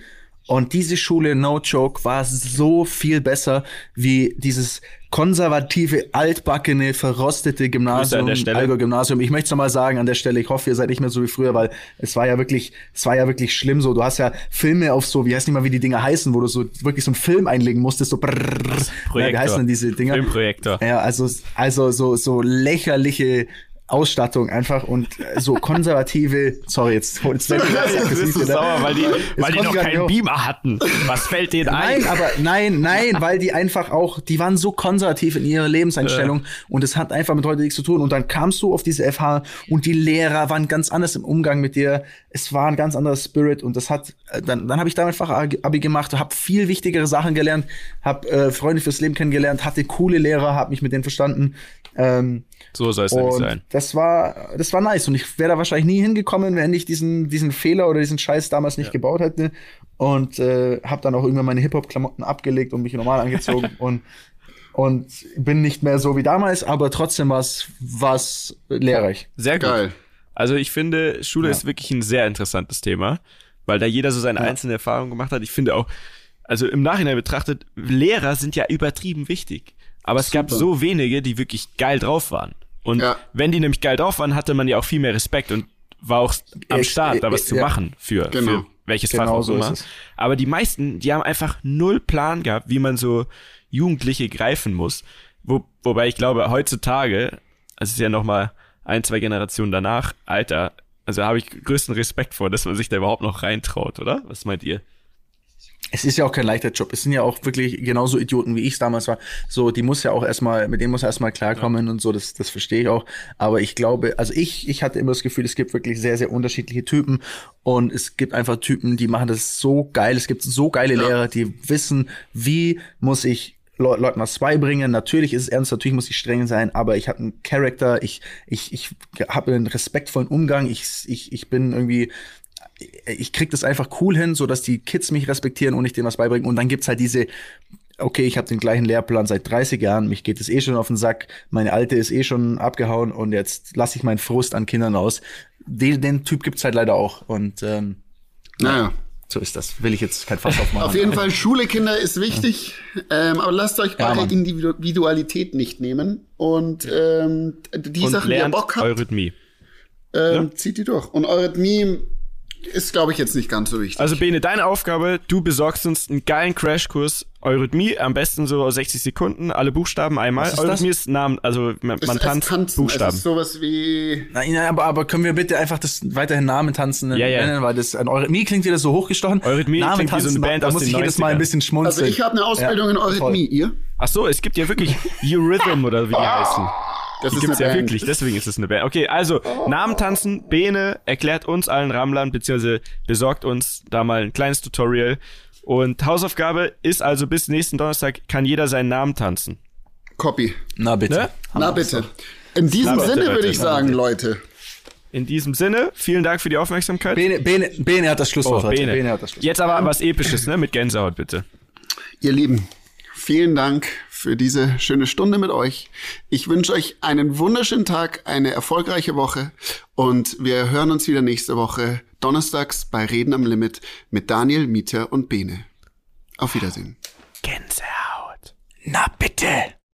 Und diese Schule, no joke, war so viel besser wie dieses konservative, altbackene, verrostete Gymnasium. Allgäu Gymnasium. Ich möchte es nochmal sagen an der Stelle, ich hoffe, ihr seid nicht mehr so wie früher, weil es war ja wirklich, es war ja wirklich schlimm so. Du hast ja Filme auf so, wie heißt nicht mal, wie die Dinger heißen, wo du so wirklich so einen Film einlegen musstest, so brrrr. Ja, wie heißen denn diese Dinger? Filmprojektor. Ja, also, also so, so lächerliche Ausstattung einfach und äh, so konservative, sorry, jetzt, werd ich ganz Jetzt bist du sauer, weil die, weil die noch keinen. Beamer hatten. Was fällt denen ein? Nein, aber nein, nein, weil die einfach auch, die waren so konservativ in ihrer Lebenseinstellung und es hat einfach mit heute nichts zu tun. Und dann kamst du auf diese FH und die Lehrer waren ganz anders im Umgang mit dir. Es war ein ganz anderer Spirit und das hat, äh, dann, dann habe ich da einfach Abi gemacht, habe viel wichtigere Sachen gelernt, habe äh, Freunde fürs Leben kennengelernt, hatte coole Lehrer, habe mich mit denen verstanden. Ähm, So soll es nämlich und sein. Das war, das war nice. Und ich wäre da wahrscheinlich nie hingekommen, wenn ich diesen, diesen Fehler oder diesen Scheiß damals nicht gebaut hätte. Und äh, habe dann auch irgendwann meine Hip-Hop-Klamotten abgelegt und mich normal angezogen und und bin nicht mehr so wie damals, aber trotzdem war es lehrreich. Sehr gut. Geil. Also ich finde, Schule Ja. ist wirklich ein sehr interessantes Thema, weil da jeder so seine einzelne Erfahrung gemacht hat. Ich finde auch, also im Nachhinein betrachtet, Lehrer sind ja übertrieben wichtig. Aber es gab Super. so wenige, die wirklich geil drauf waren. Und Ja. wenn die nämlich geil drauf waren, hatte man ja auch viel mehr Respekt und war auch am Ich- Start, da was ich- zu ja. machen für, Genau. für welches Genau Fach auch so immer. Aber die meisten, die haben einfach null Plan gehabt, wie man so Jugendliche greifen muss. Wo, wobei ich glaube, heutzutage, also es ist ja noch mal ein, zwei Generationen danach, Alter, also habe ich größten Respekt vor, dass man sich da überhaupt noch reintraut, oder? Was meint ihr? Es ist ja auch kein leichter Job. Es sind ja auch wirklich genauso Idioten, wie ich es damals war. So, die muss ja auch erstmal, mit denen muss erstmal klarkommen und so, das, das verstehe ich auch. Aber ich glaube, also ich, ich hatte immer das Gefühl, es gibt wirklich sehr, sehr unterschiedliche Typen und es gibt einfach Typen, die machen das so geil. Es gibt so geile Lehrer, die wissen, wie muss ich Le Leuten was beibringen. Natürlich ist es ernst, natürlich muss ich streng sein, aber ich habe einen Charakter, ich, ich, ich habe einen respektvollen Umgang, ich, ich, ich bin irgendwie ich krieg das einfach cool hin, so dass die Kids mich respektieren und ich denen was beibringen. Und dann gibt's halt diese, okay, ich habe den gleichen Lehrplan seit 30 Jahren, mich geht es eh schon auf den Sack, meine alte ist eh schon abgehauen und jetzt lasse ich meinen Frust an Kindern aus. Den, den Typ gibt's halt leider auch. Und ähm, Naja. so ist das. Will ich jetzt kein Fass aufmachen. Auf jeden Fall, Schule, Kinder, ist wichtig. Ähm, aber lasst euch Ja, eure Mann. Individualität nicht nehmen. Und ähm, die Und Sachen, die ihr Bock habt, Eurythmie. ähm, zieht die durch. Und Eurythmie ist, glaube ich, jetzt nicht ganz so wichtig. Also Bene, deine Aufgabe, du besorgst uns einen geilen Crashkurs Eurythmie, am besten so 60 Sekunden, alle Buchstaben einmal. Ist das? Eurythmie ist Namen, also man, es, man es tanzt tanzen. Buchstaben. Es ist sowas wie Nein, nein, aber, aber können wir bitte einfach das weiterhin Namen tanzen Ja, ja. nennen, weil das an Eurythmie klingt wieder so hochgestochen. Eurythmie Namen klingt wie so eine tanzen, Band da aus muss den ich jedes Mal ein 90ern. bisschen schmunzeln. Also ich habe eine Ausbildung Ja, in Eurythmie. Ihr? Ach so, es gibt ja wirklich Eurythm oder wie die heißen. Das Die ist gibt's eine ja Band. wirklich, deswegen ist es eine Band. Okay, also Namen tanzen, Bene erklärt uns allen Rammlern, beziehungsweise besorgt uns da mal ein kleines Tutorial. Und Hausaufgabe ist also bis nächsten Donnerstag kann jeder seinen Namen tanzen. Copy. Na bitte. Ne? Na bitte. In diesem Na bitte, Sinne würde ich sagen, Leute. In diesem Sinne, vielen Dank für die Aufmerksamkeit. Bene, Bene, Bene hat das Schlusswort. oh. Bene. Bene hat das Schlusswort. Jetzt aber was Episches, ne? Mit Gänsehaut, bitte. Ihr Lieben, vielen Dank für diese schöne Stunde mit euch. Ich wünsche euch einen wunderschönen Tag, eine erfolgreiche Woche und wir hören uns wieder nächste Woche donnerstags bei Reden am Limit mit Daniel, Mieter und Bene. Auf Wiedersehen. Gänsehaut. Na bitte.